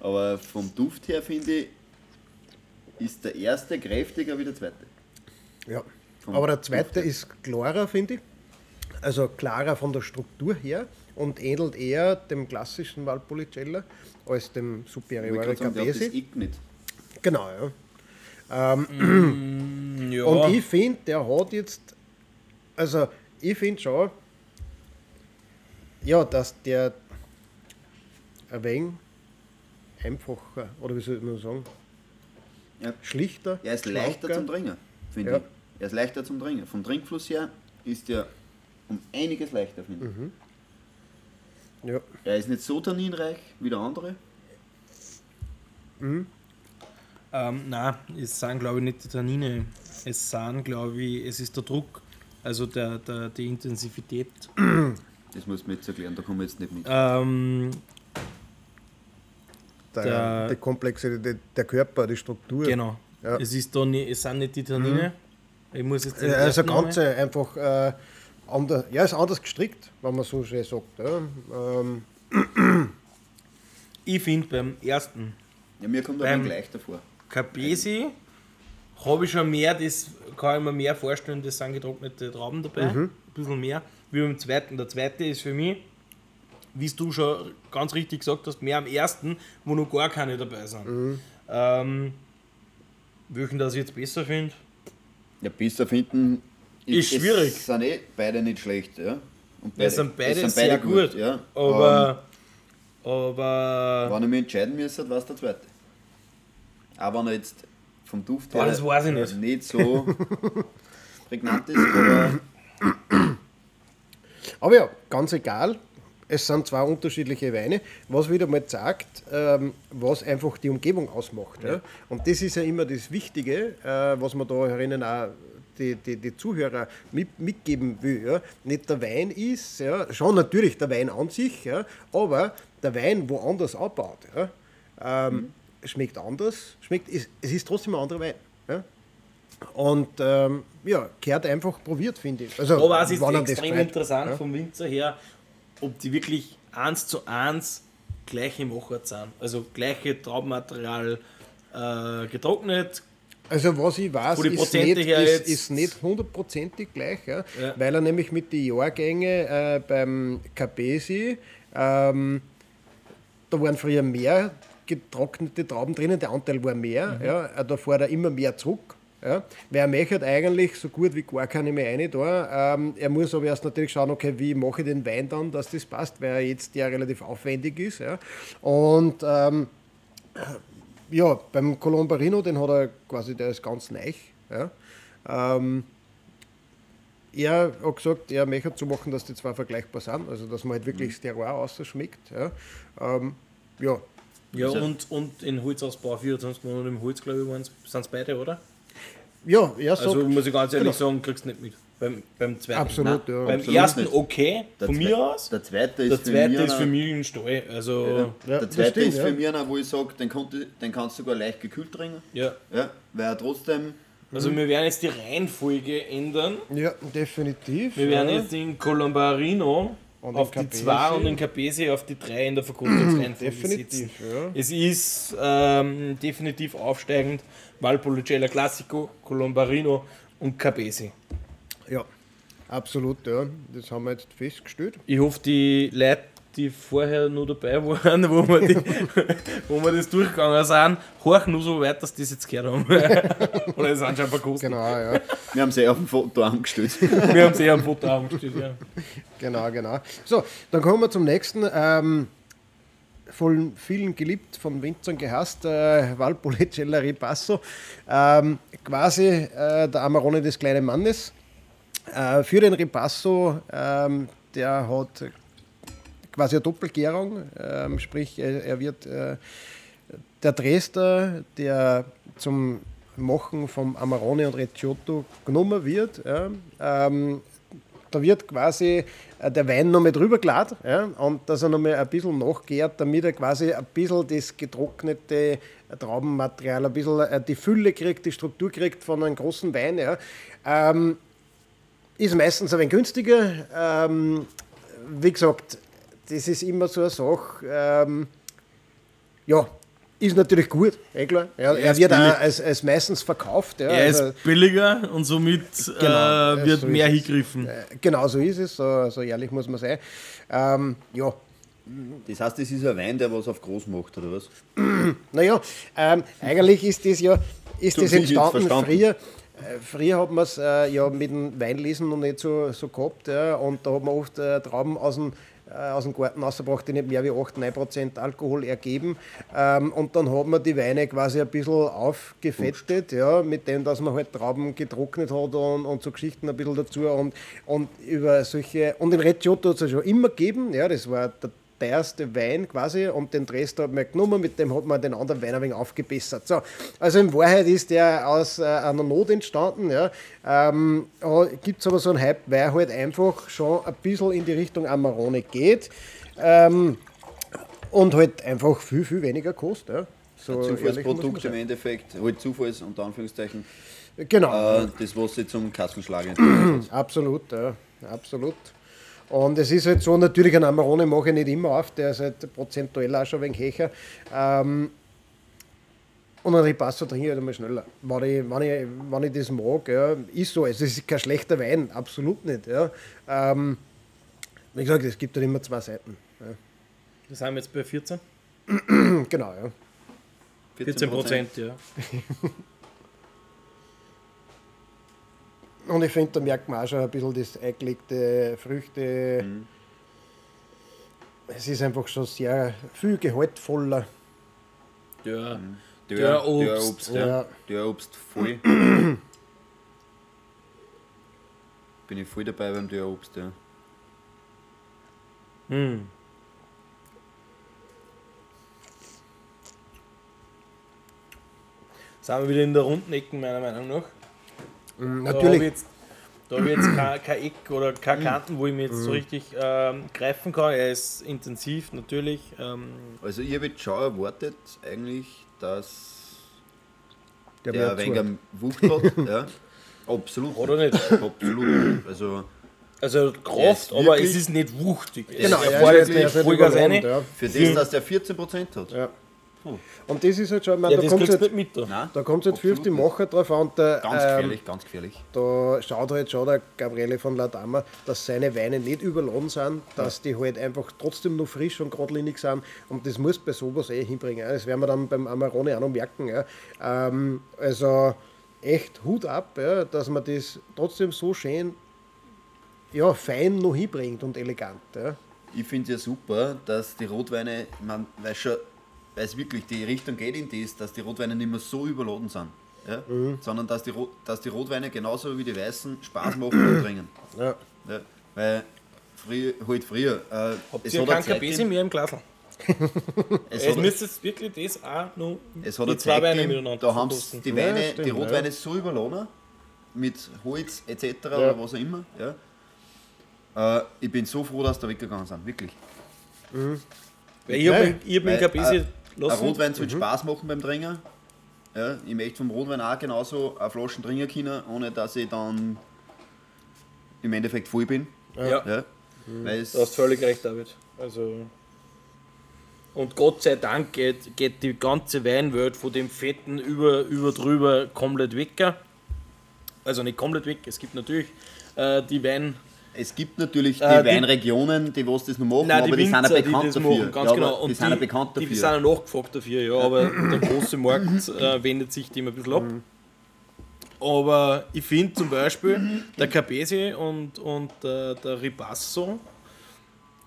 Aber vom Duft her finde ich, ist der erste kräftiger wie der zweite. Ja. Vom Aber der zweite ist klarer, finde ich. Also klarer von der Struktur her und ähnelt eher dem klassischen Valpolicella als dem Ich Superiore wollte gerade sagen, der hat das Capesi. Ick nicht. Genau, ja. ja. Und ich finde, der hat jetzt, also ich finde schon, ja, dass der ein wenig einfacher, oder wie soll man sagen, Ja. schlichter, Er ist leichter zum Trinken, finde Ja. ich. Er ist leichter zum Trinken. Vom Trinkfluss her ist er um einiges leichter, finde Mhm. Ja. Er ist nicht so tanninreich wie der andere. Ähm, nein, es sind glaube ich nicht die Tannine. Es sind glaube ich, es ist der Druck, also der, der, die Intensivität. Das muss man jetzt erklären, da kommen wir jetzt nicht mit. Ähm, Der, Der- die Komplexität, der Körper, die Struktur. genau. Ja. Es, ist da nicht, es sind nicht die Tannine. Ich muss jetzt den Also Ganze einfach äh, anders, ja, ist anders gestrickt, wenn man so schön sagt. Ja. Ähm, Ich finde beim ersten Ja, mir kommt er beim- gleich davor. Capesi habe ich schon mehr, das kann ich mir mehr vorstellen, das sind getrocknete Trauben dabei, Mhm. ein bisschen mehr, wie beim zweiten. Der zweite ist für mich, wie du schon ganz richtig gesagt hast, mehr am ersten, wo noch gar keine dabei sind. Mhm. Ähm, welchen das ich jetzt besser finde? Ja, besser finden Ist schwierig. Es sind eh beide nicht schlecht, ja. Und Es sind beide, es sehr gut, ja. aber, aber Ähm, wenn ich mich entscheiden müsste, war es der zweite. Auch wenn er jetzt vom Duft Boah, das weiß ich nicht. nicht so prägnant ist, aber Aber ja, ganz egal. Es sind zwei unterschiedliche Weine, was wieder mal zeigt, ähm, was einfach die Umgebung ausmacht. Ja. Und das ist ja immer das Wichtige, äh, was man da herinnen auch die, die, die Zuhörer mit, mitgeben will. Ja. Nicht der Wein ist, ja, schon natürlich der Wein an sich, ja, aber der Wein woanders abbaut. Ja. Ähm, Schmeckt anders, schmeckt, es, es ist trotzdem ein anderer Wein. Ja. Und ähm, ja, gehört einfach probiert, finde ich. Also, Aber es ist extrem interessant ja. vom Winzer her, ob die wirklich eins zu eins gleiche Machart sind. Also gleiche Traubenmaterial äh, getrocknet. Also was ich weiß, ist nicht, ist, ist nicht hundertprozentig gleich, ja, Ja. weil er nämlich mit den Jahrgängen äh, beim Capesi, ähm, da waren früher mehr getrocknete Trauben drinnen, der Anteil war mehr, Mhm. ja, äh, da fährt er immer mehr zurück. Ja. Weil er möchte eigentlich so gut wie gar keine mehr rein da. Ähm, er muss aber erst natürlich schauen, okay, wie mache ich den Wein dann, dass das passt, weil er jetzt ja relativ aufwendig ist. Ja. Und ähm, ja, beim Colombarino, den hat er quasi, der ist ganz neu. Ja. Ähm, er hat gesagt, er möchte so machen, dass die zwei vergleichbar sind, also dass man halt wirklich das Terroir ausschmeckt. Ja. Ähm, ja. Ja, und, und in Holzausbau 24 Monate im Holz, glaube ich, sind es beide, oder? ja, er sagt, Also muss ich ganz ehrlich Genau. sagen, kriegst du nicht mit. Beim, beim zweiten. absolut, ja. Beim absolut ersten nicht. okay, Der von mir aus. Der zweite ist Der für zweite mir ist für mich ein Stall. Also, Ja, der das zweite stimmt, ist für mich einer, wo ich sage, den, konnte- den kannst du sogar leicht gekühlt trinken. ja. Ja, weil er trotzdem. Also wir werden jetzt die Reihenfolge ändern. Ja, definitiv. Wir werden ja. jetzt den Colombarino Und auf den die Capesi. 2 und den Capesi auf die 3 in der Verkostungsreihenfolge setzen. Definitiv, ja. Es ist ähm, definitiv aufsteigend Valpolicella Classico, Colombarino und Capesi. Ja, absolut, ja. Das haben wir jetzt festgestellt. Ich hoffe, die Leute, die vorher nur dabei waren, wo wir, die, wo wir das durchgegangen sind, horchen nur so weit, dass die das jetzt gehört haben. Oder es sind schon verkostet. Genau, ja. Wir haben sie auf dem Foto angestellt. Wir haben es eher am Foto angestellt, ja. Genau, genau. So, dann kommen wir zum nächsten. Ähm, von vielen geliebt, von Winzern gehasst, äh, Valpolicella Ripasso. Ähm, quasi äh, der Amarone des kleinen Mannes. Äh, für den Ripasso, ähm, der hat quasi eine Doppelgärung, ähm, sprich, er, er wird äh, der Dresder, der zum Machen vom Amarone und Recioto genommen wird. Ja, ähm, da wird quasi äh, der Wein noch mal drüber geladen ja, und dass er noch mal ein bisschen nachgärt, damit er quasi ein bisschen das getrocknete Traubenmaterial, ein bisschen äh, die Fülle kriegt, die Struktur kriegt von einem großen Wein. Ja. Ähm, ist meistens ein wenig günstiger. Ähm, wie gesagt, das ist immer so eine Sache. Ähm, ja, ist natürlich gut, eh klar. Ja, er ist wird auch als, als meistens verkauft. Ja, Er also- ist billiger und somit Genau, äh, äh, wird so mehr hingegriffen. Äh, Genau so ist es, so, so ehrlich muss man sein. Ähm, ja, Das heißt, das ist ein Wein, der was auf groß macht, oder was? naja, ähm, eigentlich ist das ja ist So das entstanden früher. Äh, Früher hat man es äh, ja mit dem Weinlesen noch nicht so, so gehabt. Ja, und da hat man oft äh, Trauben aus dem, äh, aus dem Garten rausgebracht, die nicht mehr wie 8, 9% Alkohol ergeben. Ähm, und dann hat man die Weine quasi ein bisschen aufgefettet, ja, mit dem, dass man halt Trauben getrocknet hat und, und so Geschichten ein bisschen dazu. Und, und über solche. Und den Recioto hat es ja schon immer gegeben. Ja, das war der teuerste Wein quasi und den Dresd hat man genommen, mit dem hat man den anderen Wein ein wenig aufgebessert. So, also in Wahrheit ist der aus äh, einer Not entstanden. Ja. Ähm, Gibt es aber so einen Hype, weil halt einfach schon ein bisschen in die Richtung Amarone geht ähm, und halt einfach viel, viel weniger kostet. Ja. So Ein Zufallsprodukt im. Endeffekt, halt Zufalls unter Anführungszeichen, Genau. äh, das was sie zum Kassenschlag. Absolut, ja, absolut. Und es ist halt so, natürlich ein Amarone mache ich nicht immer auf, der ist halt prozentuell auch schon ein wenig höher. Ähm, und ein Ripasso trinke ich halt einmal schneller. Wenn ich, wenn ich, wenn ich das mag, ja, ist so. Also es ist kein schlechter Wein, absolut nicht. Ja. Ähm, wie gesagt, es gibt halt immer zwei Seiten. Da sind wir jetzt bei 14? Ja. Genau, ja. 14 Prozent, ja. Und ich finde, da merkt man auch schon ein bisschen das eingelegte Früchte. Es ist einfach schon sehr viel gehaltvoller. Der, Der, Der der Obst, Obst, ja. ja. Der Obst voll. Bin ich voll dabei beim der Obst, ja. Sind wir wieder in der runden Ecken, meiner Meinung nach. Da habe ich Natürlich. jetzt, da hab ich jetzt kein, kein Eck oder keine Kanten, wo ich mich jetzt so richtig ähm, greifen kann. Er ist intensiv natürlich. Ähm, Also ich habe jetzt schon erwartet eigentlich, dass Der der, ein wenig Wucht hat. ja. Absolut. Oder nicht? Absolut. Also also Kraft, aber es ist nicht wuchtig. Genau, er fährt jetzt nicht- Vollgas rein. für das, dass der 14% hat. Ja. Und das ist halt schon, ich meine, Ja, da kommt es halt, mit da. Nein, da kommt's halt viel auf die Macher drauf an. Der. Ganz ähm, gefährlich, ganz gefährlich. da schaut halt schon der Gabriele von Ladama, dass seine Weine nicht überladen sind, dass die halt einfach trotzdem noch frisch und geradlinig sind und das muss bei sowas eh hinbringen. ja. Das werden wir dann beim Amarone auch noch merken. Ja. Ähm, also echt Hut ab, ja, dass man das trotzdem so schön ja, fein noch hinbringt und elegant. Ja. Ich finde es ja super, dass die Rotweine, man weiß schon, weil es wirklich die Richtung geht in das, dass die Rotweine nicht mehr so überladen sind. Ja? Mhm. Sondern dass die, dass die Rotweine genauso wie die Weißen Spaß machen und trinken. Ja. Ja? Weil früher, halt früher. Äh, Habt es ihr hat kein eine Zeit Kabesi mehr im Glas? es Es müsste jetzt wirklich das auch noch Es hat die eine zwei Zeit Weine gegeben, miteinander da haben die Ja, stimmt, die ja. Rotweine so überladen, mit Holz etc. oder was auch immer. Ja. Äh, ich bin so froh, dass da weggegangen sind, wirklich. Weil ich habe ich hab mit Weil, dem Kabesi äh, Ein lassen. Rotwein soll Spaß machen beim Trinken. Ja, ich möchte vom Rotwein auch genauso eine Flasche trinken können, ohne dass ich dann im Endeffekt voll bin. Ja, Ja. Weil es, du hast völlig recht, David. Also. Und Gott sei Dank geht, geht die ganze Weinwelt von dem Fetten über, über drüber komplett weg. Also nicht komplett weg, es gibt natürlich äh, die Wein. Es gibt natürlich die Äh, die- Weinregionen, die was das noch machen, Nein, aber die die, sind ja die bekannt das dafür. machen, ganz ja, genau. Die Und sind ja bekannt die dafür. sind auch nachgefragt dafür, ja, aber der große Markt äh, wendet sich dem ein bisschen ab. Aber ich finde zum Beispiel, der Capesi und, und der, der Ripasso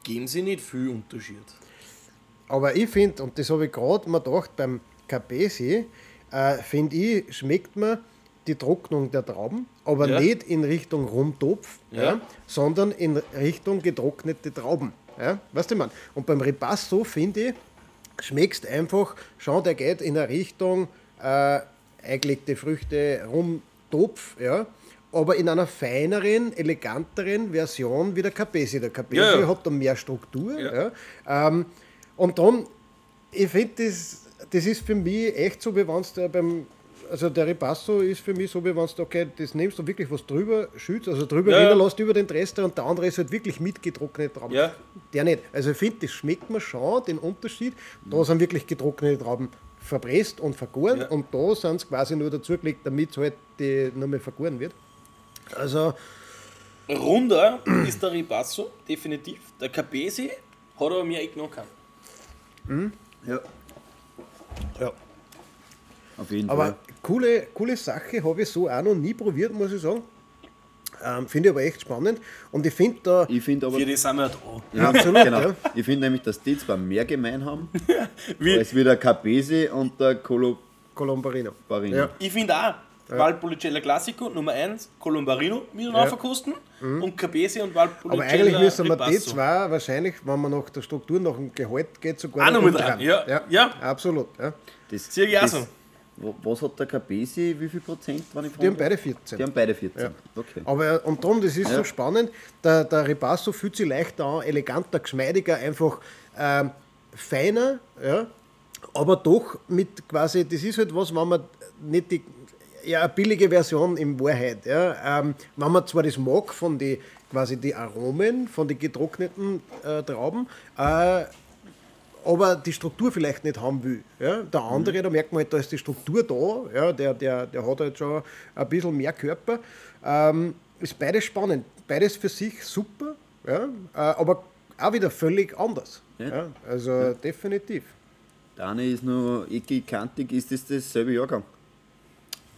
geben sie nicht viel Unterschied. Aber ich finde, und das habe ich gerade mir gedacht, beim Capesi, äh, finde ich, schmeckt man die Trocknung der Trauben, aber Ja. nicht in Richtung Rumtopf, ja. Ja. sondern in Richtung getrocknete Trauben. Ja. Weißt du, man? Und beim Ripasso, finde ich, schmeckst einfach, schon, der geht in eine Richtung äh, eingelegte Früchte, Rumtopf, ja. Aber in einer feineren, eleganteren Version wie der Capesi. Der Capesi Ja, ja. hat da mehr Struktur. Ja. Ähm, und dann, ich finde, das, das ist für mich echt so, wie wenn es beim. Also der Ripasso ist für mich so, wie wenn du, okay, das nimmst du wirklich was drüber, schützt, also drüber Ja, lässt über den Rest und der andere ist halt wirklich mitgetrocknete Trauben. Ja. Der nicht. Also ich finde, das schmeckt man schon, den Unterschied. Da sind wirklich getrocknete Trauben verpresst und vergoren Ja. und da sind es quasi nur dazugelegt, damit es halt die nur mehr vergoren wird. Also, Runder ist der Ripasso, definitiv. Der Capesi hat aber mehr Ecken noch keinen. Ja, ja. Auf jeden Aber Fall. coole, coole Sache, habe ich so auch noch nie probiert, muss ich sagen. Ähm, finde ich aber echt spannend. Und ich finde da. Ich finde aber. Für die sind wir da. Ja, absolut, genau. ja. Ich finde nämlich, dass die zwar mehr gemein haben, Wie, als wie der Capesi und der Colombarino. Colombarino. Ja. Ich finde auch, Valpolicella Classico Nummer 1, Colombarino miteinander verkosten und Capesi und Valpolicella Mhm. Aber eigentlich müssen wir die zwei wahrscheinlich, wenn man nach der Struktur, nach dem Gehalt geht, sogar Auch noch mit rein, ja, ja. ja. Absolut. Ja. Das, Sehe ich auch das- so. Was hat der Capesi, wie viel Prozent, wenn ich Die haben beide darf? 14. Die haben beide 14. Ja. Okay. Aber und darum, das ist so spannend, der, der Ripasso fühlt sich leichter an, eleganter, geschmeidiger, einfach ähm, feiner, ja, aber doch mit quasi, das ist halt was, wenn man nicht die, ja, eine billige Version in Wahrheit, ja, ähm, wenn man zwar das mag von die quasi die Aromen von den getrockneten äh, Trauben, äh, aber die Struktur vielleicht nicht haben will. Ja? Der andere, da merkt man halt, da ist die Struktur da, ja? der, der, der hat halt schon ein bisschen mehr Körper. Ähm, ist beides spannend, beides für sich super, ja? äh, aber auch wieder völlig anders. Ja. Ja? Also definitiv. Der eine ist nur eckig, kantig. Ist das dasselbe Jahrgang?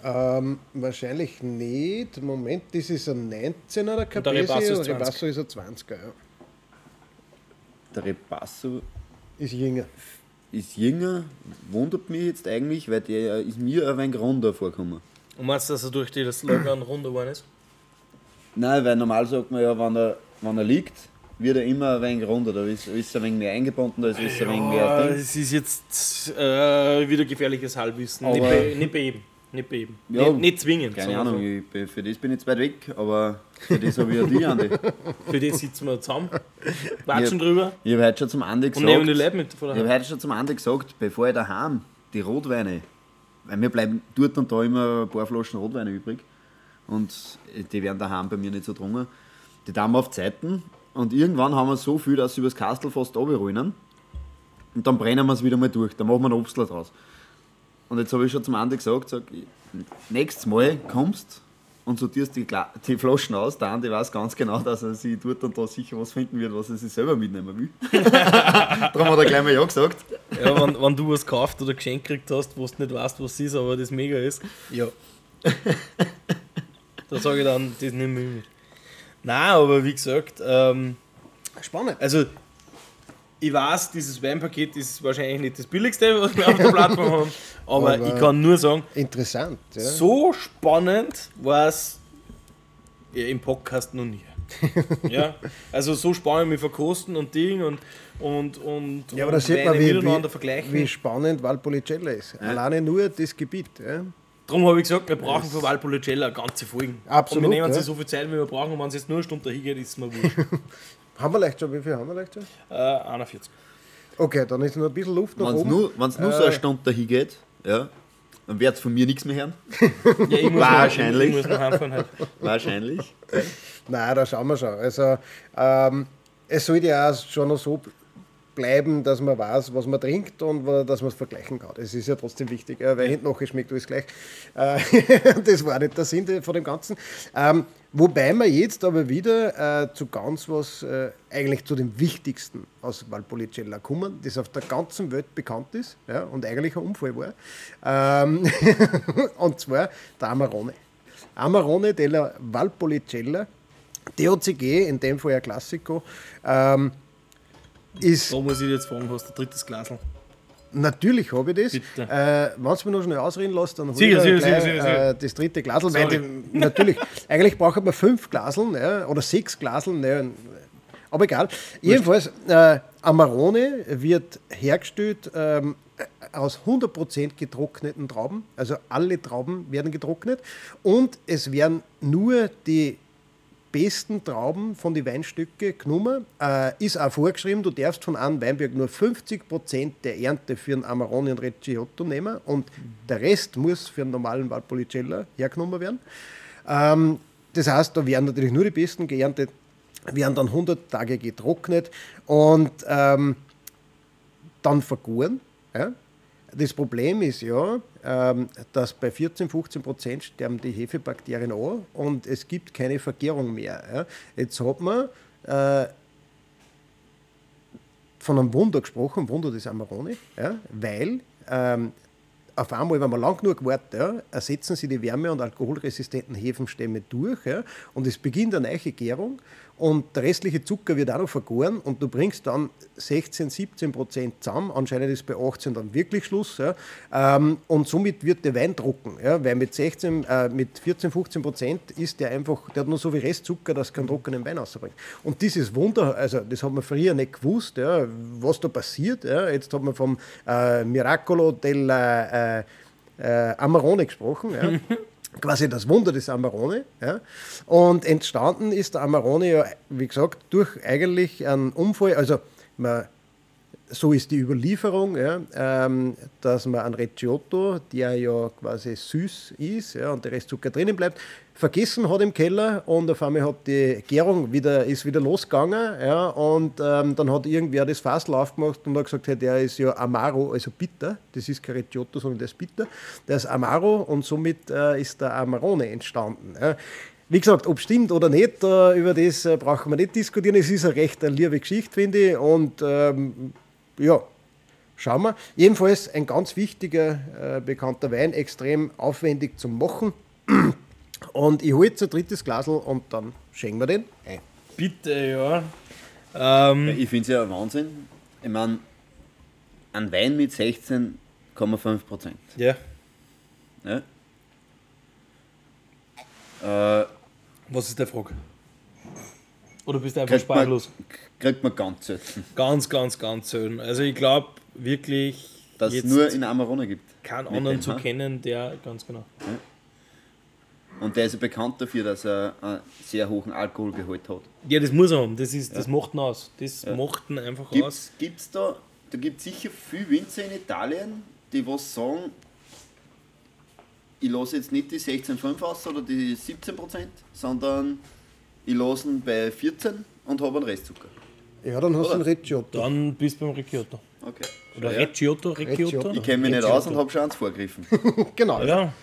Ähm, wahrscheinlich nicht. Moment, das ist ein 19er der Capesi und 20. Ripasso ist ein 20er. Ja. Der Repasso Ist jünger. ist jünger, wundert mich jetzt eigentlich, weil der ist mir ein wenig runder vorgekommen. Und meinst du, dass er durch das Lager runter geworden ist? Nein, weil normal sagt man ja, wenn er, wenn er liegt, wird er immer ein wenig runder, da ist, ist er ein wenig mehr eingebunden, da ist, ist er ein wenig mehr Ja, Ding. es ist jetzt äh, wieder gefährliches Halbwissen. Nicht Aber- bei, nicht bei jedem. Nicht bei jedem. Ja, nicht, nicht zwingend. Keine Ahnung, ich, bin- für das bin ich jetzt weit weg, aber für das habe ich ja die Andi. So. Für das sitzen wir zusammen, quatschen drüber Ich habe heute schon zum Andi und nehmen die gesagt, Leute mit vor ich habe heute schon zum Andi gesagt, bevor ich daheim die Rotweine, weil mir bleiben dort und da immer ein paar Flaschen Rotweine übrig und die werden daheim bei mir nicht so drungen. Die tun wir auf Zeiten und irgendwann haben wir so viel, dass sie übers Kastel fast runterrollen und dann brennen wir es wieder mal durch, dann machen wir ein Obstler draus. Und jetzt habe ich schon zum Andi gesagt, sag, ich, nächstes Mal kommst und sortierst die, Gla die Flaschen aus. Der Andi weiß ganz genau, dass er sich dort und da sicher was finden wird, was er sich selber mitnehmen will. Darum hat er gleich mal ja gesagt. Ja, wenn, wenn du was gekauft oder geschenkt gekriegt hast, wo du nicht weißt, was es ist, aber das mega ist, ja. da sage ich dann, das nehme ich mit. Nein, aber wie gesagt, ähm, Spannend. also ich weiß, dieses Weinpaket ist wahrscheinlich nicht das billigste, was wir auf der Plattform haben, aber, Aber- ich kann nur sagen, Interessant. Ja. so spannend war es ja, im Podcast noch nie. ja, also so spannend mit Verkosten und Ding und und und Ja, aber da sieht man, wie, wie, vergleichen. wie spannend Valpolicella ist. Alleine nur das Gebiet. Ja. Darum habe ich gesagt, wir brauchen für Valpolicella ganze Folgen. Absolut, Und wir nehmen ja. sich so viel Zeit, wie wir brauchen, und wenn es jetzt nur eine Stunde dahin geht, ist es mir wurscht. Haben wir leicht schon? Wie viel haben wir leicht schon? äh, 41. Okay, dann ist noch ein bisschen Luft nach Wenn es oben. nur, wenn's nur so Äh. eine Stunde dahin geht, ja, dann wird es von mir nichts mehr hören. Ja, ich muss Wahrscheinlich. Noch, ich muss noch halt. Wahrscheinlich. Nein, da schauen wir schon. Also, ähm, es sollte ja auch schon noch so bleiben, dass man weiß, was man trinkt und dass man es vergleichen kann. Das ist ja trotzdem wichtig, äh, weil hinten nachher schmeckt alles gleich. Äh, das war nicht der Sinn von dem Ganzen. Ähm, wobei wir jetzt aber wieder äh, zu ganz was, äh, eigentlich zu dem Wichtigsten aus Valpolicella kommen, das auf der ganzen Welt bekannt ist ja, und eigentlich ein Unfall war. Ähm, und zwar der Amarone. Amarone della Valpolicella, DOCG, in dem Fall ein Classico, ähm, ist, Da muss ich jetzt fragen, hast du ein drittes Glas? natürlich habe ich das. Bitte. Äh, Wenn es mir noch schnell ausreden lässt, dann hol Sicher, ich sicher, gleich, sicher, sicher, Äh, das dritte. Weil die, natürlich, eigentlich braucht man fünf Glaseln ja, oder sechs Glaseln. Ja, aber egal. Jedenfalls, äh, Amarone wird hergestellt ähm, aus 100% getrockneten Trauben. Also alle Trauben werden getrocknet. Und es werden nur die besten Trauben von den Weinstücke genommen. Äh, ist auch vorgeschrieben, du darfst von einem Weinberg nur 50% der Ernte für einen Amarone und Recciotto nehmen und der Rest muss für einen normalen Valpolicella hergenommen werden. Ähm, das heißt, da werden natürlich nur die besten geerntet, werden dann 100 Tage getrocknet und ähm, dann vergoren. Ja? Das Problem ist ja, ähm, dass bei 14, 15 Prozent sterben die Hefebakterien an und es gibt keine Vergärung mehr. Jetzt hat man äh, von einem Wunder gesprochen, Wunder des Amarone, weil ähm, auf einmal, wenn man lang genug wartet, ersetzen sie die wärme- und alkoholresistenten Hefenstämme durch und es beginnt eine neue Gärung und der restliche Zucker wird auch noch vergoren und du bringst dann 16, 17 Prozent zusammen. Anscheinend ist bei 18 dann wirklich Schluss. Ja, ähm, und somit wird der Wein trocken, ja, weil mit, 16, äh, mit 14, 15 Prozent ist der einfach, der hat nur so viel Restzucker, dass keinen trockenen Wein rausbringt. Und dieses Wunder, also das hat man früher nicht gewusst, ja, was da passiert. Jetzt hat man vom äh, Miracolo della äh, äh, Amarone gesprochen. Quasi das Wunder des Amarone. Ja. Und entstanden ist der Amarone ja, wie gesagt, durch eigentlich einen Unfall. Also, man, so ist die Überlieferung, ja, ähm, dass man einen Recciotto, der ja quasi süß ist ja, und der Restzucker drinnen bleibt, vergessen hat im Keller und auf einmal hat die Gärung wieder, ist wieder losgegangen ja, und ähm, dann hat irgendwer das Fass aufgemacht und hat gesagt, hey, der ist ja Amaro, also bitter, das ist kein Recciotto, sondern der ist bitter, der ist Amaro und somit äh, ist der Amarone entstanden. Ja. Wie gesagt, ob stimmt oder nicht, äh, über das äh, brauchen wir nicht diskutieren. Es ist eine recht eine liebe Geschichte, finde ich. Und ähm, ja, schauen wir. Jedenfalls ein ganz wichtiger, äh, bekannter Wein, extrem aufwendig zum Machen. Und ich hole jetzt ein drittes Glasel und dann schenken wir den ein. Bitte, ja. Ähm, Ich finde es ja ein Wahnsinn. Ich meine, ein Wein mit 16,5 Prozent. ja. Ne? Äh, Was ist der Frage? Oder bist du einfach Kriegt man, sprachlos? kriegt man ganz selten. Ganz, ganz, ganz selten. Also ich glaube wirklich, Dass es nur in Amarone gibt. keinen anderen zu kennen, der ganz genau. Und der ist ja bekannt dafür, dass er einen sehr hohen Alkoholgehalt hat. Ja, das muss er haben. Das, ist, das macht ihn aus. Das Ja. macht ihn einfach aus. Gibt's, gibt's da, da gibt es sicher viele Winzer in Italien, die was sagen, ich lasse jetzt nicht die 16,5 aus oder die 17%, sondern ich lasse ihn bei 14 und habe einen Restzucker. Ja, dann hast du einen Recciotto. Dann bist du beim Recchiotto. Okay. Oder ja. Recchiotto. Recchiotto. Ich kenne mich nicht aus und habe schon eins vorgegriffen. Genau. Ja,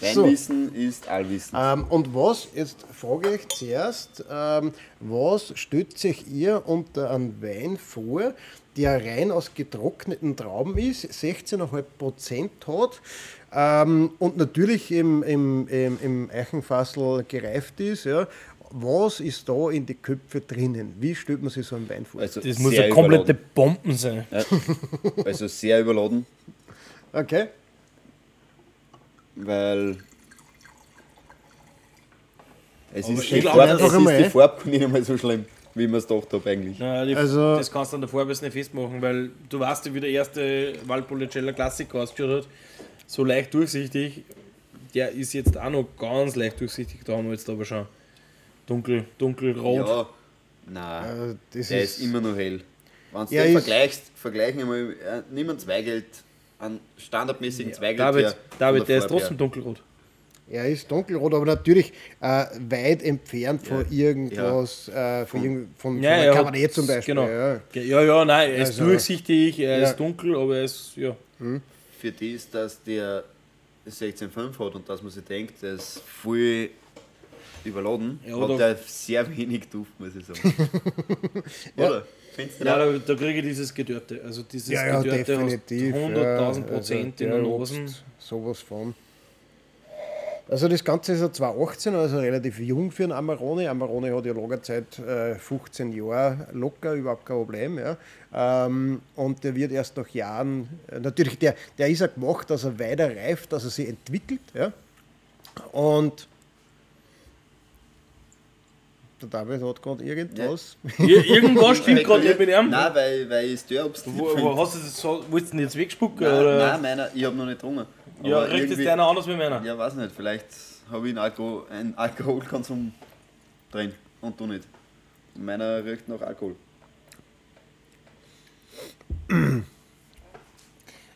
Weinwissen ist Allwissen. Ähm, und was, jetzt frage ich zuerst, ähm, was stellt sich ihr unter einem Wein vor, der rein aus getrockneten Trauben ist, 16,5% hat ähm, und natürlich im, im, im, im Eichenfassel gereift ist? Ja. Was ist da in die Köpfe drinnen? Wie stellt man sich so einen Wein vor? Also das muss eine komplette überladen. Bomben sein. Ja. Also sehr überladen, Okay. weil es Aber ist, ich die glaub, Farbe, es ist einmal, die. Farbe nicht einmal so schlimm, wie man es gedacht habe eigentlich. Ja, die, Also- das kannst du an der Farbe nicht festmachen, weil du weißt ja, wie der erste Valpolicella Classic ausgeschaut hat. So leicht durchsichtig. Der ist jetzt auch noch ganz leicht durchsichtig. Da haben wir jetzt aber schon dunkel, dunkelrot. Ja, nein. Äh, das Der ist, ist immer noch hell. Wenn du Er den ist- vergleichst, vergleichen wir mal, äh, nimm einen Zweigelt, einen standardmäßigen Zweigelt. David, her, David von der ist trotzdem dunkelrot. er ist dunkelrot, aber natürlich äh, weit entfernt von Ja. irgendwas, äh, von, irgend, von, Ja, von ja, Cabernet zum Beispiel. Genau. Ja. Ja, ja, nein, er ist Also- durchsichtig, er Ja. ist dunkel, aber er ist, ja. Für das, dass der 16,5 hat und dass man sich denkt, der ist voll überladen, Ja, hat der sehr wenig Duft, muss ich sagen. Oder? Findest du Ja, da, da kriege ich dieses Gedörrte. Also dieses Ja, ja, Gedörte definitiv. hast 100.000 ja, Prozent also in den. Obst, Sowas von. Also das Ganze ist ja 2018, also relativ jung für einen Amarone. Amarone hat ja Lagerzeit äh, 15 Jahre locker, überhaupt kein Problem. Ja. Ähm, und der wird erst nach Jahren, äh, natürlich, der, der ist ja gemacht, dass er weiter reift, dass er sich entwickelt. Ja. Und der David hat gerade irgendwas. Ir irgendwas stimmt gerade nicht mit ihm. Nein, weil, weil ich Störobst Wo, wo hast du das so, willst du ihn jetzt wegspucken? Nein, oder? nein, meiner, ich habe noch nicht getrunken. ja, riecht es deiner anders wie meiner? Ja, weiß nicht, vielleicht habe ich einen, Alko einen Alkoholkonsum drin und du nicht. Meiner riecht nach Alkohol.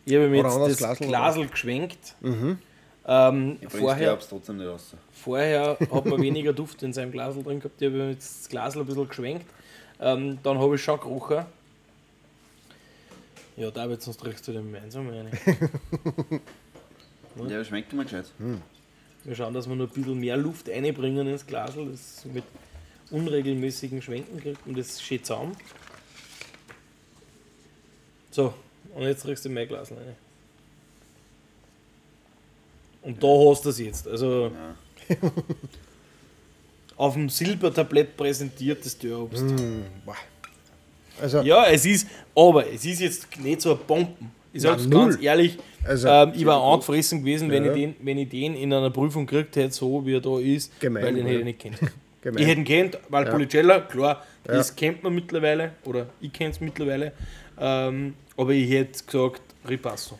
Ich habe mir jetzt das Glasl, Glasl geschwenkt. Ähm, Ich bringe vorher, trotzdem nicht raus. vorher hat man weniger Duft in seinem Glasl drin gehabt. Ich habe jetzt das Glasl ein bisschen geschwenkt. Ähm, dann habe ich schon gerochen. Ja, David, sonst riechst du den gemeinsam rein. Ja, schmeckt mal gescheit. Wir schauen, dass wir noch ein bisschen mehr Luft einbringen ins Glasl, das mit unregelmäßigen Schwenken kriegt und das schön zusammen. So, und jetzt riechst du mein Glas rein. Und da hast du es jetzt. Also Ja. auf dem Silbertablett präsentiert das Dörrobst. Boah. Also, Ja, es ist, aber es ist jetzt nicht so ein Bomben. Ich sag's null. ganz ehrlich, Also- ähm, ich war angefressen gewesen, wenn, Ja. ich den, wenn ich den in einer Prüfung gekriegt hätte, so wie er da ist, Gemein, weil den hätte ja. ich nicht kennt. Gemein. Ich hätte ihn kennt, weil Policella, klar, Ja. das kennt man mittlerweile, oder ich kenne es mittlerweile, ähm, aber ich hätte gesagt Ripasso.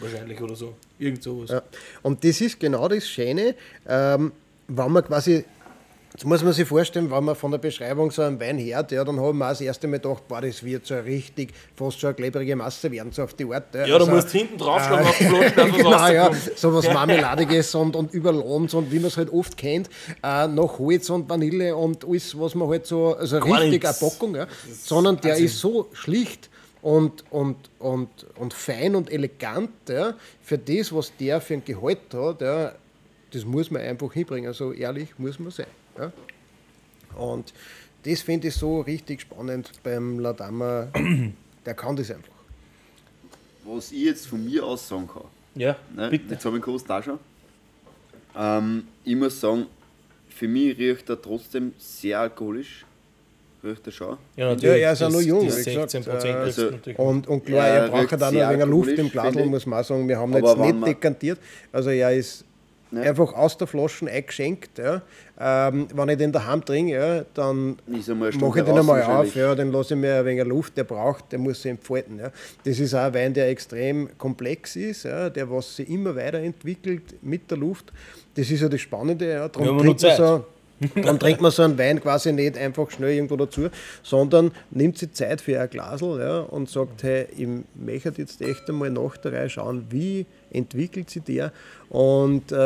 Wahrscheinlich oder so. Irgend sowas. Ja. Und das ist genau das Schöne, ähm, wenn man quasi, jetzt muss man sich vorstellen, wenn man von der Beschreibung so einen Wein hört, ja, dann haben wir das erste Mal gedacht, boah, das wird so richtig, fast so eine klebrige Masse werden, so auf die Art. Ja, du musst hinten draufschlagen auf den dass was genau, ja, so was Marmeladiges und, und überladens und wie man es halt oft kennt, äh, nach Holz und Vanille und alles, was man halt so, also Gar richtig eine. Packung, ja, sondern der Wahnsinn. ist so schlicht und, und, und, und fein und elegant, ja, für das, was der für ein Gehalt hat, ja, das muss man einfach hinbringen, so ehrlich muss man sein. Ja. Und das finde ich so richtig spannend beim Ladama, der kann das einfach. Was ich jetzt von mir aus sagen kann, Ja, ne? bitte. jetzt habe ich Kost auch schon. Ähm, ich muss sagen, für mich riecht er trotzdem sehr alkoholisch. Riecht er schon. Ja, Ja, er ist ja noch jung, wie gesagt, 16 Prozent äh, also- natürlich. Und, und klar, Er er braucht halt auch noch ein wenig Luft im Glasl, muss man auch sagen. Wir haben jetzt nicht dekantiert. Also er ist Ja. einfach aus der Flasche eingeschenkt. Ja. Ähm, wenn ich den daheim trinke, ja, dann mache ich den einmal auf, ja, dann lasse ich mir ein wenig Luft, der braucht, der muss sich entfalten. Ja. Das ist auch ein Wein, der extrem komplex ist, ja, der was sich immer weiterentwickelt mit der Luft. Das ist ja das Spannende. Ja. Darum, trinkt man so, darum trinkt man so einen Wein quasi nicht einfach schnell irgendwo dazu, sondern nimmt sich Zeit für ein Glasl ja, und sagt, hey, ich möchte jetzt echt einmal nach der Reihe schauen, wie entwickelt sich der. Und äh,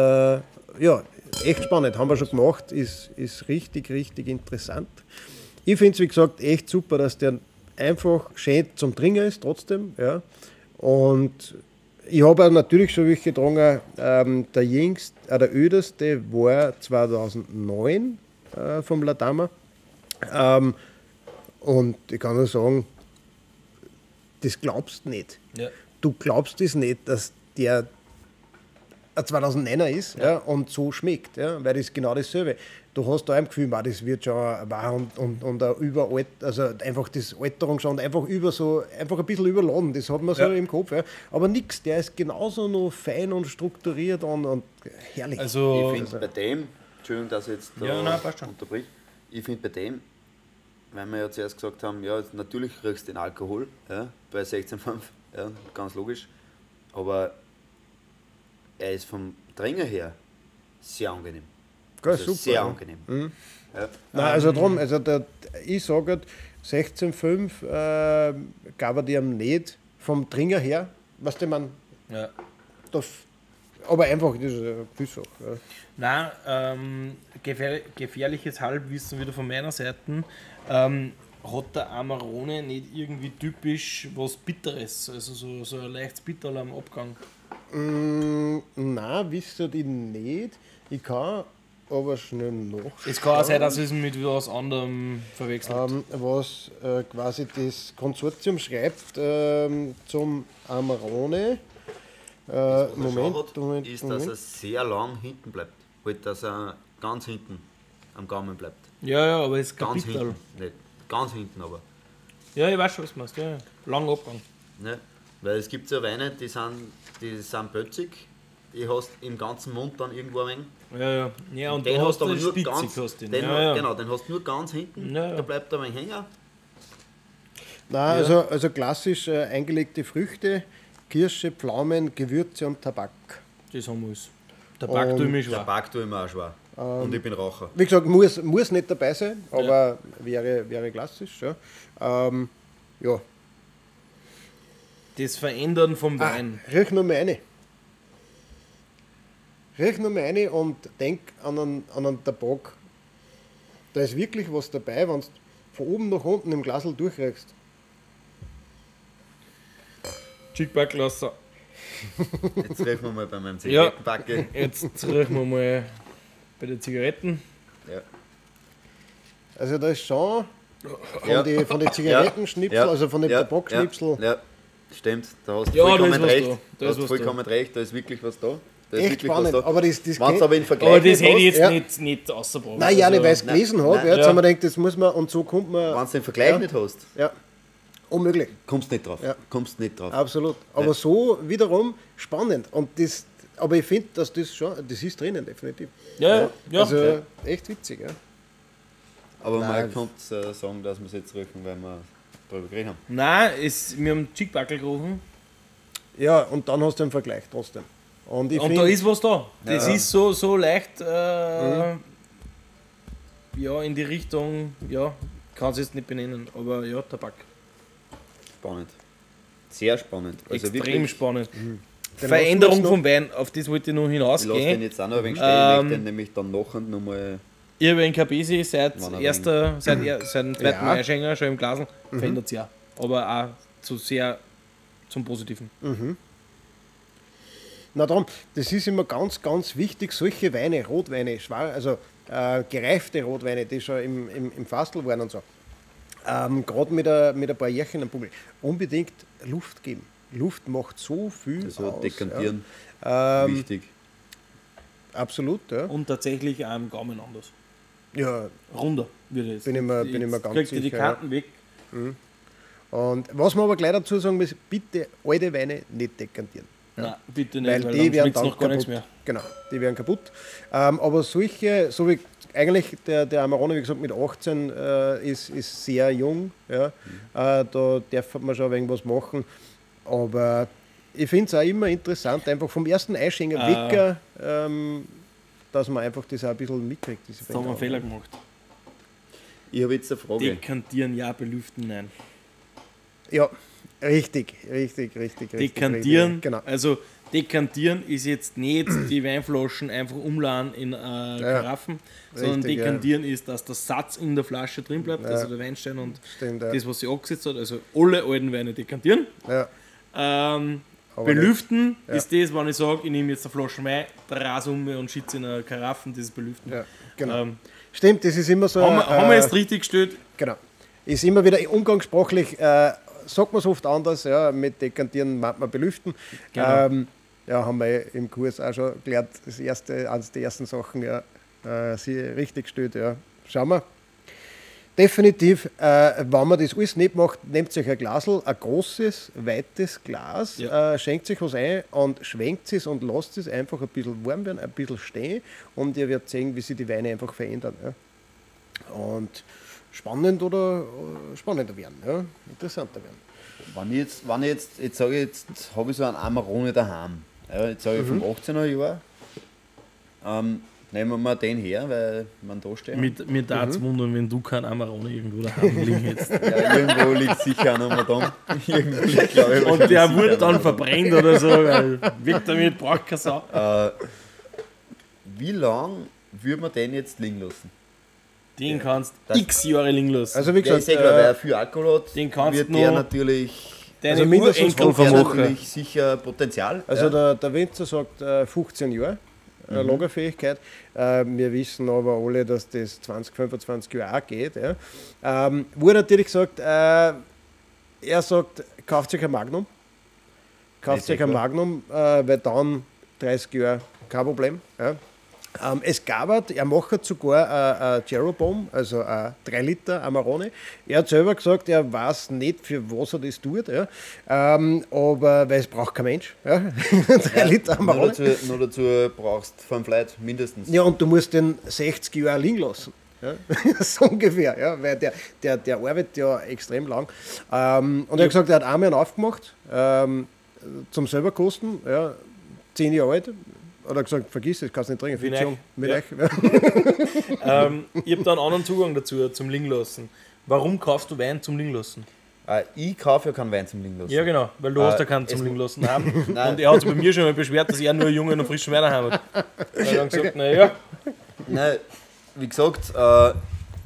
ja, echt spannend, haben wir schon gemacht, ist, ist richtig, richtig interessant. Ich finde es, wie gesagt, echt super, dass der einfach schön zum Trinken ist, trotzdem. Ja. Und ich habe natürlich schon welche getrunken. Ähm, der jüngste, äh, der öderste war 2009 äh, vom Ladama. Ähm, und ich kann nur sagen, das glaubst du nicht. Ja. Du glaubst es nicht, dass der ein 2009er ist ja. und so schmeckt, ja, weil das ist genau dasselbe. Du hast da im Gefühl, man, das wird schon wahr und, und, und überalt, also einfach das Alterung schon einfach über so, einfach ein bisschen überladen, das hat man so Ja. im Kopf. Ja. Aber nichts, der ist genauso noch fein und strukturiert und, und herrlich. Also, Ich finde bei dem, Entschuldigung, dass ich jetzt da Ja, nein, unterbrich, ich finde bei dem, weil wir ja zuerst gesagt haben, ja, natürlich riechst du den Alkohol ja, bei 16,5, ja, ganz logisch, aber er ist vom Dränger her sehr angenehm. Geil, Also super, sehr ja. angenehm. Ja. Nein, also drum, also der, ich sage halt, 16,5 äh, gab er dir nicht vom Dringer her, was du, man, ja. das, aber einfach, das ist eine Gefühlssache. Ja. Nein, ähm, gefähr gefährliches Halbwissen wieder von meiner Seite. Ähm, hat der Amarone nicht irgendwie typisch was Bitteres? Also so, so ein leichtes Bitterl am Abgang. Mm, nein, wisst ihr die nicht. Ich kann aber schnell noch. Es kann auch sein, dass es mit was anderem verwechselt. Ähm, was äh, quasi das Konsortium schreibt ähm, zum Amarone. Äh, Was Moment, hat, Moment, ist, dass Moment. er sehr lang hinten bleibt. Halt, dass er ganz hinten am Gaumen bleibt. ja, ja, aber es Ganz hinten. Nicht ganz hinten, aber. Ja, ich weiß schon, was du meinst. Ja, ja. Langer Abgang. Ne? Weil es gibt so Weine, die sind, die sind bötzig, die hast im ganzen Mund dann irgendwo ein wenig. Ja, ja. ja und den da hast du aber nur spitzig, ganz, hast den, den. ja, ja. Genau, den hast du nur ganz hinten, Ja, ja. da bleibt er ein wenig hängen. Nein, also, also klassisch äh, eingelegte Früchte, Kirsche, Pflaumen, Gewürze und Tabak. Das haben wir alles. Back Und tut mir schwer. Back tue ich mir auch schwer. Und ich bin Raucher. Wie gesagt, muss, muss nicht dabei sein, aber wäre, wäre klassisch. Ja. Ähm, ja. Das Verändern vom Ah, Wein. riech nur mal eine. Riech nur mal eine und denk an einen, an einen Tabak. Da ist wirklich was dabei, wenn du von oben nach unten im Glasl durchriechst. Chickbacklasser. Jetzt riechen wir mal bei meinem Ja. Zigarettenbacke. Jetzt riechen wir mal bei den Zigaretten. Ja. Also da ist schon von Ja. den von die Zigarettenschnipsel, Ja. also von den Ja. Tabakschnipsel, Ja. Stimmt, da hast du Ja, da vollkommen recht. da. Da Da ist hast vollkommen recht, da ist wirklich was da. Da ist echt spannend. da. Aber das, das aber im Vergleich Aber das hätte ich jetzt Ja. nicht, nicht ausgebracht. Nein, ja, nicht, weil ich es nein, gelesen habe. nein, Ja, jetzt ja. haben wir gedacht, das muss man, und so kommt man. wenn du den Vergleich Ja. nicht hast, Ja, unmöglich. kommst du nicht drauf. Ja. Kommst nicht drauf. Absolut. Aber Ja. so wiederum spannend. Und das, aber ich finde, dass das schon, das ist drinnen, definitiv. Ja, ja. ja. also ja. echt witzig, ja. Aber Nein, man das- kann äh, sagen, dass wir es jetzt riechen, weil wir darüber geredet haben. Nein, es, wir haben Chickbackel gerochen. Ja, und dann hast du einen Vergleich trotzdem. Und ich Und da ist was da. Das Ja. ist so, so leicht äh, Mhm. ja, in die Richtung, ja, kann es jetzt nicht benennen, aber ja, Tabak. Spannend. Sehr spannend. Also Extrem wirklich, spannend. Den Veränderung vom Wein, auf das wollte ich noch Ich lasse den hinausgehen. jetzt auch noch ein wenig stehen, ich Ähm, möchte den nämlich dann nachher nochmal. Ich habe einen KBC seit, er erster, seit, er, seit dem zweiten Ja. Schon im Glasl, verändert sich ja. Aber auch zu sehr zum Positiven. Na darum, das ist immer ganz, ganz wichtig, solche Weine, Rotweine, schwar, also äh, gereifte Rotweine, die schon im, im, im Fastel waren und so, ähm, gerade mit, ein- mit ein paar Jährchen am Bummel, unbedingt Luft geben. Luft macht so viel Also aus. dekantieren, Ja. Ähm, wichtig. absolut, ja. Und tatsächlich auch im Gaumen anders. Ja. Runder wird es. Bin ich mir- bin ich mir ganz kriegt ihr die sicher, ja. Kanten weg. Und was man aber gleich dazu sagen muss, bitte alte Weine nicht dekantieren. Nein, bitte nicht, weil, weil, die werden dann noch gar nichts kaputt. mehr. Genau, die werden kaputt. Ähm, aber solche, so wie eigentlich der, der Amarone, wie gesagt, mit 18 äh, ist, ist sehr jung. Ja. Äh, da darf man schon irgendwas machen. Aber ich finde es auch immer interessant, einfach vom ersten Eischenker Ah. Wecker, ähm, dass man einfach das auch ein bisschen mitkriegt. Diese Jetzt haben wir einen. Fehler gemacht. Ich habe jetzt eine Frage. Dekantieren, ja, belüften, nein. Ja, richtig, richtig, richtig. richtig Dekantieren, Richtig, genau. also dekantieren ist jetzt nicht die Weinflaschen einfach umladen in äh, Karaffen, sondern Richtig, ja. dekantieren ist, dass der Satz in der Flasche drin bleibt, also der Weinstein und Stimmt, ja. das, was sie angesetzt hat, also alle alten Weine dekantieren. Ja, Ähm, Aber belüften Ja. ist das, wenn ich sage, ich nehme jetzt eine Flasche Wein, rase um und schütze in eine Karaffen, das ist belüften. ja, genau. Ähm, Stimmt, das ist immer so. haben, wir, haben wir äh, jetzt richtig gestellt? Genau. Ist immer wieder umgangssprachlich, äh, sagt man es oft anders, ja, mit Dekantieren meint man belüften. Genau. Ähm, ja, haben wir im Kurs auch schon gelernt, das erste, eines der ersten Sachen, ja, äh, sie richtig gestellt, ja. Schauen wir. Definitiv, äh, wenn man das alles nicht macht, nehmt euch ein Glasl, ein großes, weites Glas, Ja. äh, schenkt sich was ein und schwenkt es und lasst es einfach ein bisschen warm werden, ein bisschen stehen und ihr werdet sehen, wie sich die Weine einfach verändern. Ja. Und spannend oder äh, spannender werden, ja. interessanter werden. Wenn ich jetzt, wenn ich jetzt, jetzt sage ich, jetzt habe ich so einen Amarone daheim. Ja, jetzt sage ich Mhm. vom 18er Jahr. Ähm, nehmen wir mal den her, weil man da steht. Mit, mir da Mhm. wundern, wenn du keinen Amarone irgendwo daheim liegen hättest. Ja, irgendwo liegt sicher einer mal da. Irgendwo liegt, glaube ich, Und der wurde dann verbrennt oder so, weil weg damit braucht keine Sau. Äh, wie lang würde man den jetzt liegen lassen? Den kannst Das- x Jahre liegen lassen. Also wie Ja, gesagt, ich sehe klar, weil äh, er viel Alkohol hat, Den kannst wird du der natürlich, Deine also mindestens Urenkel vermachen. natürlich sicher Potenzial. also ja. der, der Winzer sagt äh, 15 Jahre äh, Mhm. Lagerfähigkeit. Äh, wir wissen aber alle, dass das 20, 25 Jahre geht. Ja. Ähm, wurde natürlich gesagt, äh, er sagt, kauft sich ein Magnum. Kauft sich ein. Magnum, äh, weil dann 30 Jahre kein Problem. Ja. Ähm, es gab, er macht sogar ein Jeroboam, also ein 3 Liter Amarone. Er hat selber gesagt, er weiß nicht, für was er das tut, ja. ähm, aber weil es braucht kein Mensch. Ja. 3 Liter nur, Amarone. dazu, nur dazu brauchst du fünf Leute mindestens. Ja, und du musst den 60 Jahre liegen lassen. Ja? so ungefähr, ja? weil der, der, der arbeitet ja extrem lang. Ähm, und er hat gesagt, er hat einmal einen aufgemacht ähm, zum selber kosten, ja, 10 Jahre alt. Hat er gesagt, vergiss es, kannst nicht trinken. Mit euch. Mit Ja. euch. Ähm, ich habe da einen anderen Zugang dazu, zum Liegen lassen. Warum kaufst du Wein zum Liegen lassen? Äh, ich kaufe ja keinen Wein zum liegen lassen. Ja, genau, weil du Äh, hast ja keinen es zum Liegen lassen haben. Nein. Und er hat sich bei mir schon mal beschwert, dass er nur jungen und frischen Wein daheim hat. Er hat dann gesagt, naja, Nein, wie gesagt, äh,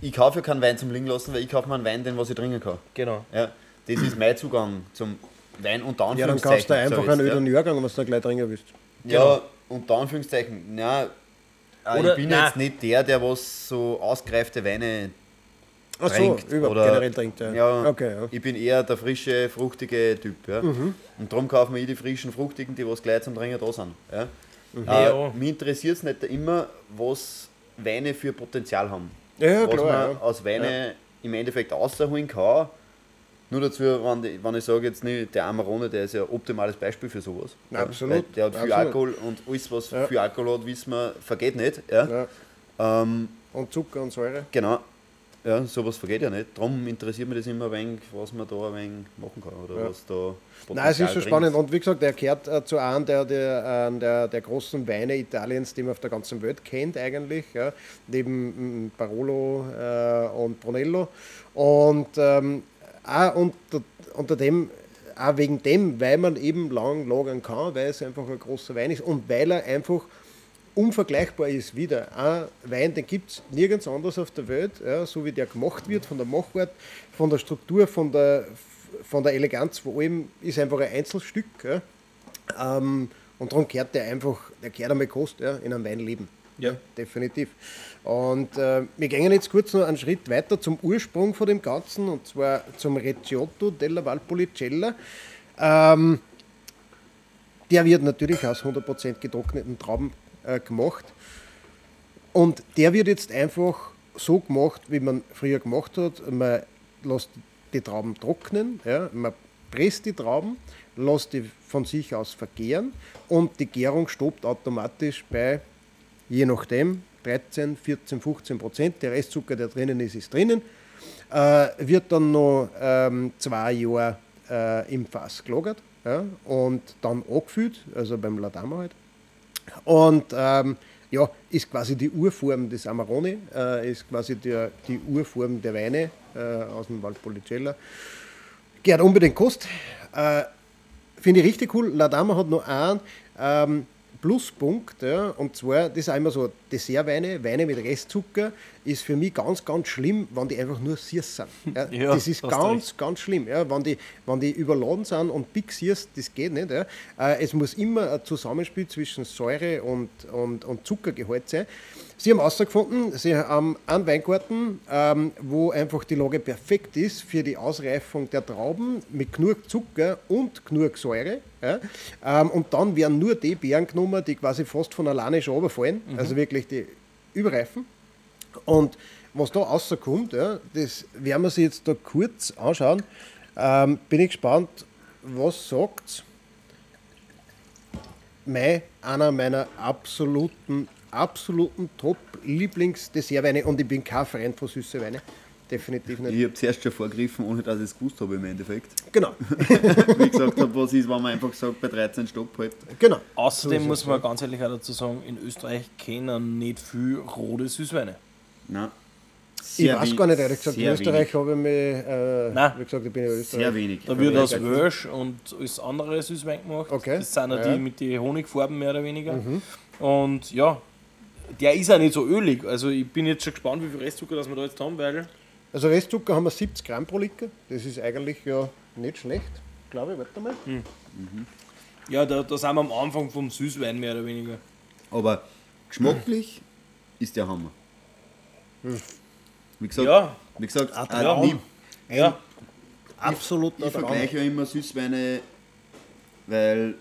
ich kaufe ja keinen Wein zum liegen lassen, weil ich kaufe mir einen Wein, den was ich trinken kann. genau. Ja, das ist mein Zugang zum Wein unter Ja, dann Anführungszeichen. kaufst du einfach einen jetzt, öden Jahrgang, was du gleich trinken willst. Ja, Genau. Unter Anführungszeichen. Ja, äh, Oder- ich bin nein. jetzt nicht der, der was so ausgereifte Weine Ach so, trinkt. überhaupt oder, generell trinkt. Ja. Ja, Okay, ja. ich bin eher der frische, fruchtige Typ. Ja. Mhm. Und darum kaufen wir die frischen, fruchtigen, die was gleich zum Trinken da sind. Ja. Mhm. Ja. Äh, mich interessiert es nicht immer, was Weine für Potenzial haben. Ja, ja, was klar. man Ja. aus Weine im Endeffekt rausholen kann. Nur dazu, wenn, die, wenn ich sage jetzt nicht, der Amarone, der ist ja ein optimales Beispiel für sowas. Ja, absolut, Der hat viel absolut. Alkohol und alles, was Ja. viel Alkohol hat, wissen wir, vergeht nicht. Ja. Ja. Ähm, Und Zucker und Säure. genau. Ja, sowas vergeht ja nicht. Darum interessiert mich das immer ein wenig, was man da ein wenig machen kann. Oder Ja. was da Nein, es ist drin spannend. Und wie gesagt, er gehört äh, zu einem der, der, äh, der, der großen Weine Italiens, die man auf der ganzen Welt kennt eigentlich. Ja. Neben mm, Barolo äh, und Brunello. Und ähm, auch unter, unter dem, auch wegen dem, weil man eben lang lagern kann, weil es einfach ein großer Wein ist und weil er einfach unvergleichbar ist wieder. Ein Wein, den gibt es nirgends anders auf der Welt, ja, so wie der gemacht wird, von der Machart, von der Struktur, von der, von der Eleganz, vor allem ist einfach ein Einzelstück. Ja. Ähm, und darum gehört der einfach, der gehört einmal Kost ja, in einem Weinleben. Ja. definitiv. Und äh, wir gehen jetzt kurz noch einen Schritt weiter zum Ursprung von dem Ganzen, und zwar zum Recioto della Valpolicella. Ähm, der wird natürlich aus 100% getrockneten Trauben äh, gemacht. Und der wird jetzt einfach so gemacht, wie man früher gemacht hat. Man lässt die Trauben trocknen, ja, man presst die Trauben, lasst die von sich aus vergären und die Gärung stoppt automatisch bei, je nachdem, 13, 14, 15 Prozent. Der Restzucker, der drinnen ist, ist drinnen. Äh, wird dann noch ähm, zwei Jahre äh, im Fass gelagert ja, und dann angefüllt, also beim Ladama halt. Und ähm, ja, ist quasi die Urform des Amarone, äh, ist quasi der, die Urform der Weine äh, aus dem Valpolicella. Gehört unbedingt Kost. Äh, Finde ich richtig cool. Ladama hat noch einen ähm, Pluspunkt, ja, und zwar, das ist immer so, Dessertweine, Weine mit Restzucker, ist für mich ganz, ganz schlimm, wenn die einfach nur süß sind. Ja, Ja, das ist ganz, recht. ganz schlimm. Ja, wenn, die, wenn die überladen sind und big süß, das geht nicht. Ja. Äh, es muss immer ein Zusammenspiel zwischen Säure und, und, und Zuckergehalt sein. Sie haben herausgefunden, Sie haben einen Weingarten, ähm, wo einfach die Lage perfekt ist für die Ausreifung der Trauben mit genug Zucker und genug Säure. Ja. Ähm, und dann werden nur die Beeren genommen, die quasi fast von alleine schon runterfallen, also wirklich die überreifen. Und was da rauskommt, ja, das werden wir sich jetzt da kurz anschauen. Ähm, bin ich gespannt, was sagt mein, einer meiner absoluten, absoluten Top-Lieblings-Dessertweine und ich bin kein Freund von süßen Weine. Definitiv nicht. Ich habe zuerst schon vorgegriffen, ohne dass ich es gewusst habe im Endeffekt. Genau, Wie ich gesagt habe, was ist, wenn man einfach sagt, bei 13 Stopp halt. genau. Außerdem So muss man ganz ehrlich auch dazu sagen, in Österreich kennen nicht viel rote Süßweine. Nein. Ich weiß gar nicht, ehrlich gesagt, in Österreich habe ich mich, äh, Nein. wie gesagt, ich bin ja Wenig. Österreich. Sehr wenig. Da wird aus Welsch und alles andere Süßwein gemacht. Okay. Das sind ja Ja. die mit den Honigfarben mehr oder weniger. Und ja, der ist auch nicht so ölig. Also ich bin jetzt schon gespannt, wie viel Restzucker das wir da jetzt haben, weil Also Restzucker haben wir 70 Gramm pro Liter. Das ist eigentlich ja nicht schlecht, glaube ich. Warte mal. ja, da, da sind wir am Anfang vom Süßwein mehr oder weniger. Aber geschmacklich ist der Hammer. Wie gesagt, Ja, wie gesagt Ah, ja. ich, ja. Absolut ich vergleiche ja immer Süßweine, weil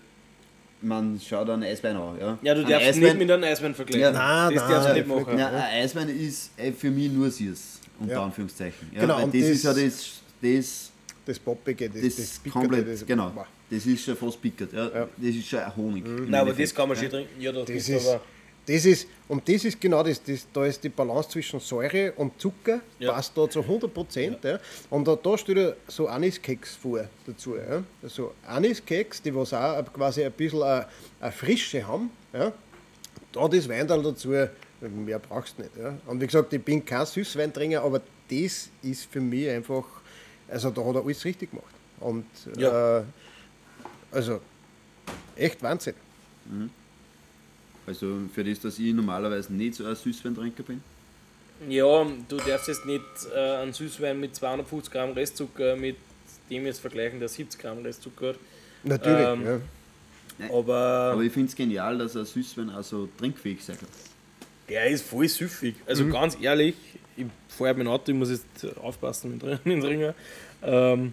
man schaut einen Eiswein an. Ja, Ja, du Ein darfst Eiswein- nicht mit einem Eiswein vergleichen. Ja. Nein, das nein, darfst du nicht machen. Ja, ein Eiswein ist äh, für mich nur süß, unter Ja. Anführungszeichen. Ja, Genau, weil und das, das- ist ja das, das, Das Poppige, das, das, das Pickerte, komplett, das, genau. Das ist schon fast pickert. Ja. Ja. Das ist schon ein Honig. im Nein, aber das Endeffekt, kann man ja. schon trinken. Ja, das, Das ist, aber. Das ist, und das ist genau das, das, da ist die Balance zwischen Säure und Zucker, Ja. passt da zu 100 Prozent. Ja. Und da, da steht ja so Aniskeks vor dazu. Ja. Also Aniskeks, die was auch quasi ein bisschen eine, eine Frische haben. Ja. Da das Weindal dazu, mehr brauchst du nicht. Ja. Und wie gesagt, ich bin kein Süßweintrinker, aber das ist für mich einfach, also da hat er alles richtig gemacht. Und Ja. äh, also echt Wahnsinn. Also für das, dass ich normalerweise nicht so ein Süßweintrinker bin. Ja, du darfst jetzt nicht äh, einen Süßwein mit 250 Gramm Restzucker mit dem jetzt vergleichen, der 70 Gramm Restzucker hat. Natürlich. Ähm, ja. Aber, Aber ich finde es genial, dass ein Süßwein auch so trinkfähig sein kann. der ist voll süffig. Also Mhm. ganz ehrlich, ich fahre mein Auto, ich muss jetzt aufpassen mit drin ins Ringer. Ähm,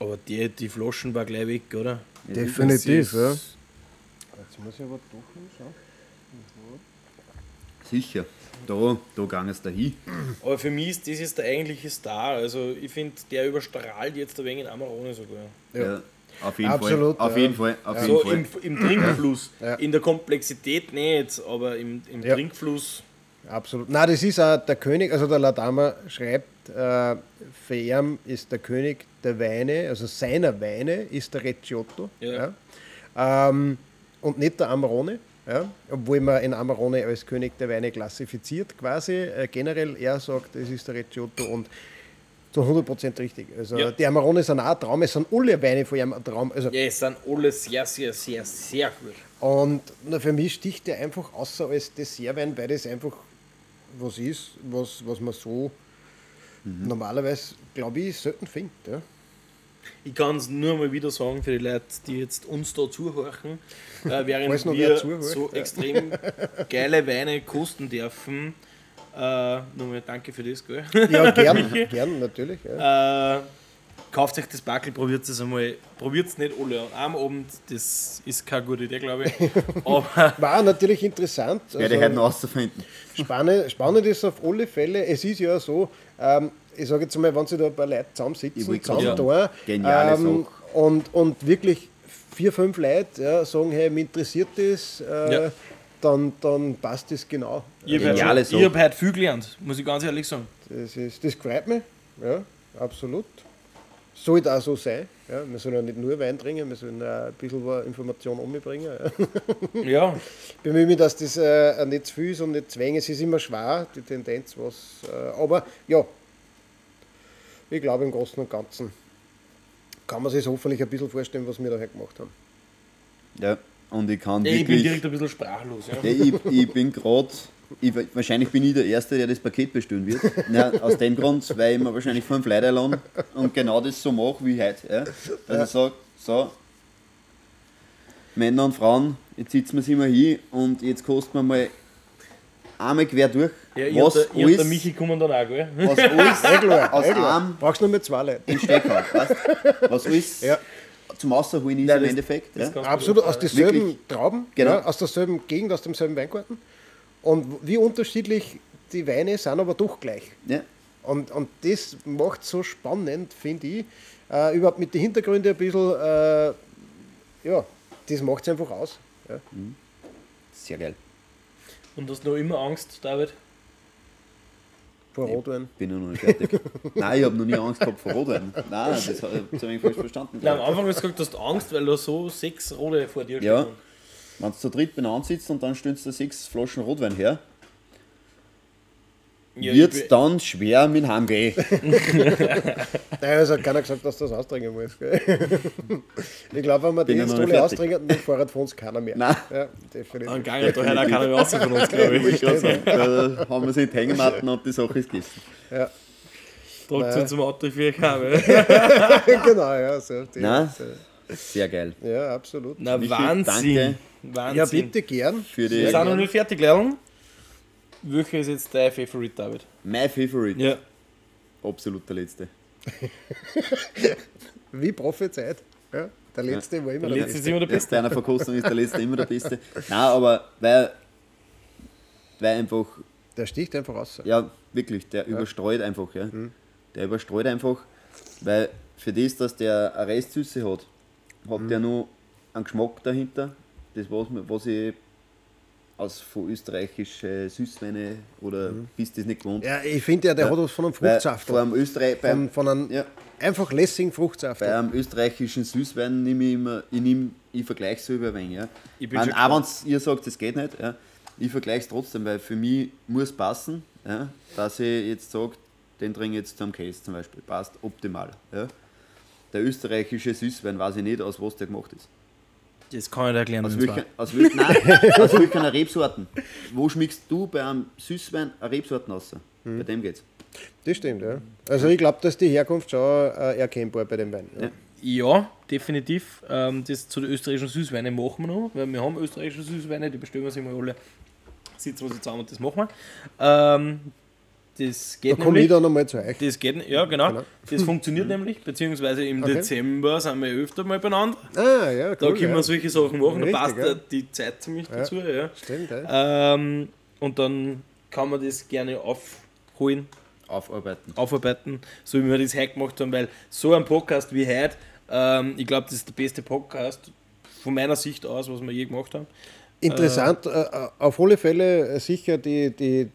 aber die, die Flaschen war gleich weg, oder? Definitiv, ja. ist- Jetzt muss ich aber doch hinschauen. Sicher. Da, da gang es dahin. Aber für mich ist das jetzt der eigentliche Star. Also ich finde, der überstrahlt jetzt ein wenig in Amarone sogar. Ja. Auf jeden Absolut, Fall. Auf ja. jeden Fall. Auf jeden So Fall. im, im Trinkfluss. Ja. In der Komplexität nicht, aber im, im Ja. Trinkfluss. Absolut. Nein, das ist auch der König, also der Ladama schreibt, äh, für ihn ist der König der Weine, also seiner Weine ist der Recciotto. Ja. Ja. Ähm, und nicht der Amarone. Ja, obwohl man in Amarone als König der Weine klassifiziert, quasi. Äh, generell, er sagt, es ist der Recciotto und zu 100% richtig. Also Ja. die Amarone sind auch ein Traum, es sind alle Weine von ihm ein Traum. Also, Ja, es sind alle sehr, sehr, sehr, sehr gut. Und na, für mich sticht der einfach außer als Dessertwein, weil das einfach was ist, was, was man so normalerweise, glaube ich, selten findet. Ja. Ich kann es nur mal wieder sagen für die Leute, die jetzt uns da zuhören, äh, während wir zuhört, so ja. extrem geile Weine kosten dürfen. Äh, nochmal danke für das, gell? Ja, gern, gern, natürlich. Ja. Äh, kauft euch das Backel, probiert es einmal. Probiert es nicht alle einem Abend, das ist keine gute Idee, glaube ich. Aber War natürlich interessant. Werde ich heute noch rausfinden. spannend, spannend ist auf alle Fälle, es ist ja so, ähm, ich sage jetzt mal, wenn sie da ein paar Leute Ich zusammensitzen, zusammen da, ähm, und, und wirklich vier, fünf Leute ja, sagen, hey, mich interessiert das, äh, Ja. dann, dann passt das genau. Ich habe ich hab heute viel gelernt, muss ich ganz ehrlich sagen. Das, ist, das freut mich, ja, absolut. Sollte auch so sein. Ja. Wir sollen ja nicht nur Wein trinken, wir sollen auch ein bisschen was Information umbringen. Ja. Ja, bemühe mich, dass das äh, nicht zu viel ist und nicht zu wenig. Es ist immer schwer, die Tendenz, was. Äh, aber ja, ich glaube im Großen und Ganzen kann man sich hoffentlich ein bisschen vorstellen, was wir da gemacht haben. Ja, und ich kann ich bin wirklich. direkt ein bisschen sprachlos. Ja. Ja, ich, ich bin gerade, wahrscheinlich bin ich der Erste, der das Paket bestellen wird. Ja, aus dem Grund, weil ich mir wahrscheinlich fünf Leute einladen und genau das so mache wie heute. Ja. Also ich sage, so, Männer und Frauen, jetzt sitzen wir sie mal hin und jetzt kosten wir mal einmal quer durch, Ja, ich was, und und der alles, Michi kommen dann auch, gell? was alles Eh klar, aus einem Brauchst nur mit zwei Leuten. im Steck. Weißt? Was alles Ja. zum Rausholen ist Nein, im das- Endeffekt. das ja. Absolut, aus Wirklich. Trauben, Genau. ja, aus derselben Gegend, aus demselben Weingarten. Und wie unterschiedlich die Weine sind, aber doch gleich. Ja. Und, und das macht so spannend, finde ich. Äh, überhaupt mit den Hintergründen ein bisschen, äh, ja, das macht es einfach aus. Ja. Sehr geil. Und hast du noch immer Angst, David? Vor Rotwein. Bin ich noch nicht fertig. Nein, ich habe noch nie Angst gehabt vor Rotwein. Nein, das habe ich falsch verstanden. Nein, am Anfang hast du gesagt, du hast Angst, weil da so sechs Rote vor dir Ja. stehen. Wenn du zu dritt beieinander sitzt und dann stellst du sechs Flaschen Rotwein her, Ja, wird es dann schwer mit dem Heimgehen. Nein, es hat keiner gesagt, dass das austrinken muss. Gell? Ich glaube, wenn wir die ja jetzt alle austrinken, dann fährt von uns keiner mehr. Nein. Ja, definitiv. Dann gang da hört auch keiner mehr raus von uns, glaube ich. Ich sagen, da haben wir sie in die Hängematten und die Sache ist gegessen. Ja. Tragt uns zum Auto für Kabel. genau, ja. So, die, Nein. Sehr geil. Ja, absolut. Na, Michi, Wahnsinn. danke. Wahnsinn. ja, bitte gern. Für Wir die sind noch nicht fertig, Leon. Welcher ist jetzt dein Favorite, David? My Favorite. Ja. Absolut der letzte. Wie prophezeit. Ja, der letzte war immer Der der letzte ist beste. immer der Beste. einer Verkostung ist der letzte immer der beste. Nein, aber weil, weil einfach Der sticht einfach raus. Ja, wirklich, der überstreut einfach, ja. Der überstreut einfach, weil für das, dass der eine Restsüße hat, hat der nur einen Geschmack dahinter. Das, was, mir- was ich aus von österreichischen Süßweine oder bist das nicht gewohnt. Ja, ich finde ja, der hat was von einem Fruchtsaft. Vor einem Österreich, Von, beim, von einem ja, einfach lässigen Fruchtsaft. bei einem österreichischen Süßwein nehme ich immer, ich, nehm, ich vergleiche es über ein wenig. Ja. Ich bin auch wenn ihr sagt, das geht nicht, ja, ich vergleiche es trotzdem, weil für mich muss passen, ja, dass ich jetzt sage, den trinke ich jetzt zum Käse zum Beispiel. Passt optimal. Ja. Der österreichische Süßwein weiß ich nicht, aus was der gemacht ist. Das kann ich dir erklären. Aus welchen, aus nein, aus welchen Rebsorten. Wo schmeckst du bei einem Süßwein eine Rebsorten raus? Hm. Bei dem geht's. Das stimmt, ja. Also ich glaube, dass die Herkunft schon äh, erkennbar bei dem Wein. Ja. Ja. Definitiv. Ähm, das zu den österreichischen Süßweinen machen wir noch, weil wir haben österreichische Süßweine, die bestellen wir sich mal alle. Sitzen wir sie zusammen und das machen wir. Ähm, das Da geht komme ich dann nochmal zu euch. Das geht, ja, genau. Genau. Das funktioniert nämlich, beziehungsweise im Okay. Dezember sind wir öfter mal beieinander. Ah, ja, cool. Da können ja. wir solche Sachen machen, da Richtig, passt ja. ja. die Zeit ziemlich dazu. Ja. Stimmt, ja. Ähm, und dann kann man das gerne aufholen, Aufarbeiten. aufarbeiten, so wie wir das heute gemacht haben, weil so ein Podcast wie heute, ähm, ich glaube, das ist der beste Podcast von meiner Sicht aus, was wir je gemacht haben. Interessant, äh, äh, auf alle Fälle äh, sicher die, die,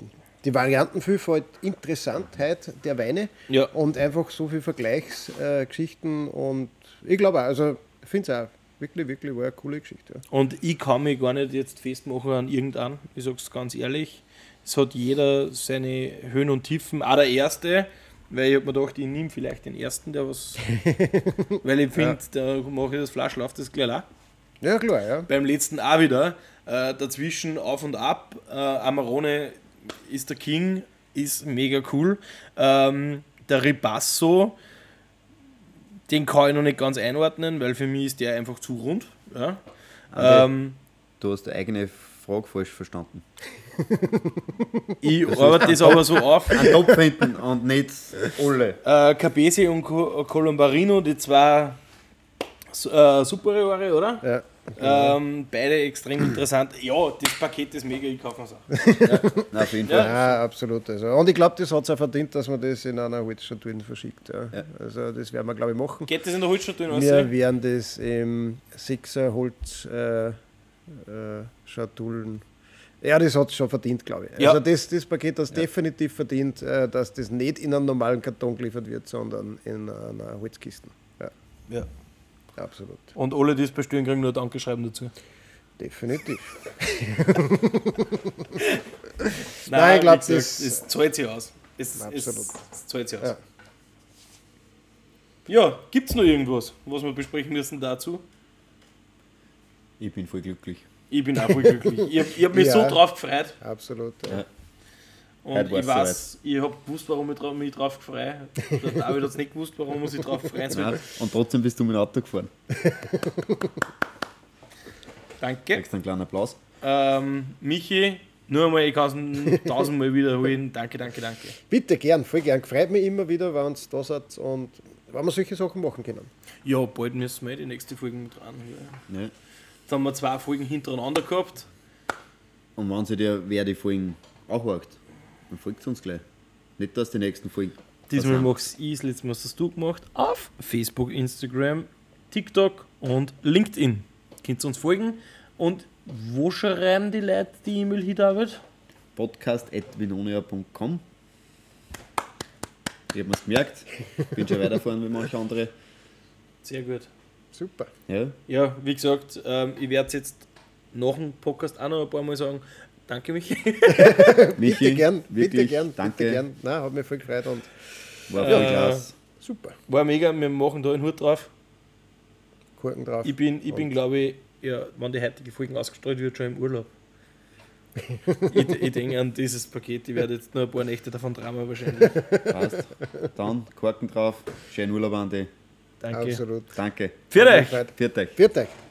die Variantenvielfalt, Interessantheit der Weine Ja. und einfach so viele Vergleichsgeschichten äh, und ich glaube auch, also ich finde es auch wirklich, wirklich war eine coole Geschichte. Ja. Und ich kann mich gar nicht jetzt festmachen an irgendeinen, ich sage es ganz ehrlich. Es hat jeder seine Höhen und Tiefen, auch der erste, weil ich habe mir gedacht, ich nehme vielleicht den ersten, der was. weil ich finde, da mache ich das Flaschlauf, das gleich auch. Ja, klar, ja. Beim letzten auch wieder. Äh, dazwischen auf und ab. Äh, Amarone ist der King, ist mega cool. Ähm, der Ribasso, den kann ich noch nicht ganz einordnen, weil für mich ist der einfach zu rund. Ja. Ähm, Du hast die eigene Frage falsch verstanden. ich arbeite das aber so auf. Einen Topf hinten und nicht alle. Äh, Capesi und Co- Colombarino, die zwei äh, Superiore, oder? ja. Ähm, beide extrem interessant. Ja, das Paket ist mega, ich kaufe es auch. Na, auf jeden Ja. Fall. Ja, absolut. Also. Und ich glaube, das hat es auch verdient, dass man das in einer Holzstatue verschickt. Ja. Ja. Also das werden wir, glaube ich, machen. Geht das in der Holzstatue aus? Wir werden das im Sixer Holz äh, äh, Schatulen. Ja, das hat es schon verdient, glaube ich. Ja. Also das, das Paket hat es definitiv verdient, äh, dass das nicht in einem normalen Karton geliefert wird, sondern in einer Holzkiste. Ja, Ja. Absolut. Und alle, die es bestellen, kriegen nur Dankeschreiben dazu. Definitiv. Nein, ich glaub, wie gesagt, das- es zahlt sich aus. Es, Absolut. es zahlt sich aus. Ja. Ja, gibt es noch irgendwas, was wir besprechen müssen dazu? Ich bin voll glücklich. Ich bin auch voll glücklich. Ich habe ich hab mich Ja. so drauf gefreut. Absolut. Ja. Und ich weiß, ich habe gewusst, warum ich dra- mich drauf gefreut Der David hat es nicht gewusst, warum sich drauf freuen soll. Und trotzdem bist du mit dem Auto gefahren. Danke. Kriegst einen kleinen Applaus. Ähm, Michi, nur einmal, ich kann es tausendmal wiederholen. Danke, danke, danke. Bitte gern, voll gern. Freut mich immer wieder, wenn es da seid und wenn wir solche Sachen machen können. Ja, bald müssen wir die nächste Folge mit dran. Ja. Ja. Jetzt haben wir zwei Folgen hintereinander gehabt. Und wenn sie dir wer die Folgen auch wagt, dann folgt uns gleich. Nicht, dass die nächsten Folgen. Diesmal versagen. machst ich, das letzte Mal hast das du gemacht. Auf Facebook, Instagram, TikTok und LinkedIn. Könnt ihr uns folgen. Und wo schreiben die Leute die E-Mail hin, David? podcast.vinonia.com. Ich habe mir's gemerkt. Bin schon weiterfahren wie manche andere. Sehr gut. Super. Ja. Ja, wie gesagt, ähm, ich werde jetzt nach dem Podcast auch noch ein paar Mal sagen, danke Michi. Michi, Bitte gern, wirklich, bitte gern, danke. bitte gern. Nein, hat mich voll gefreut und War voll Äh, klasse. super. War mega, wir machen da einen Hut drauf. Korken drauf. Ich bin, ich bin glaube ich, ja, wenn die heutige Folge ausgestrahlt wird, schon im Urlaub. ich, ich denke an dieses Paket, ich werde jetzt nur ein paar Nächte davon träumen wahrscheinlich. Passt. Dann Korken drauf. Schönen Urlaub an die. Danke. Absolut. Danke. Für euch! Viert euch. Viert euch.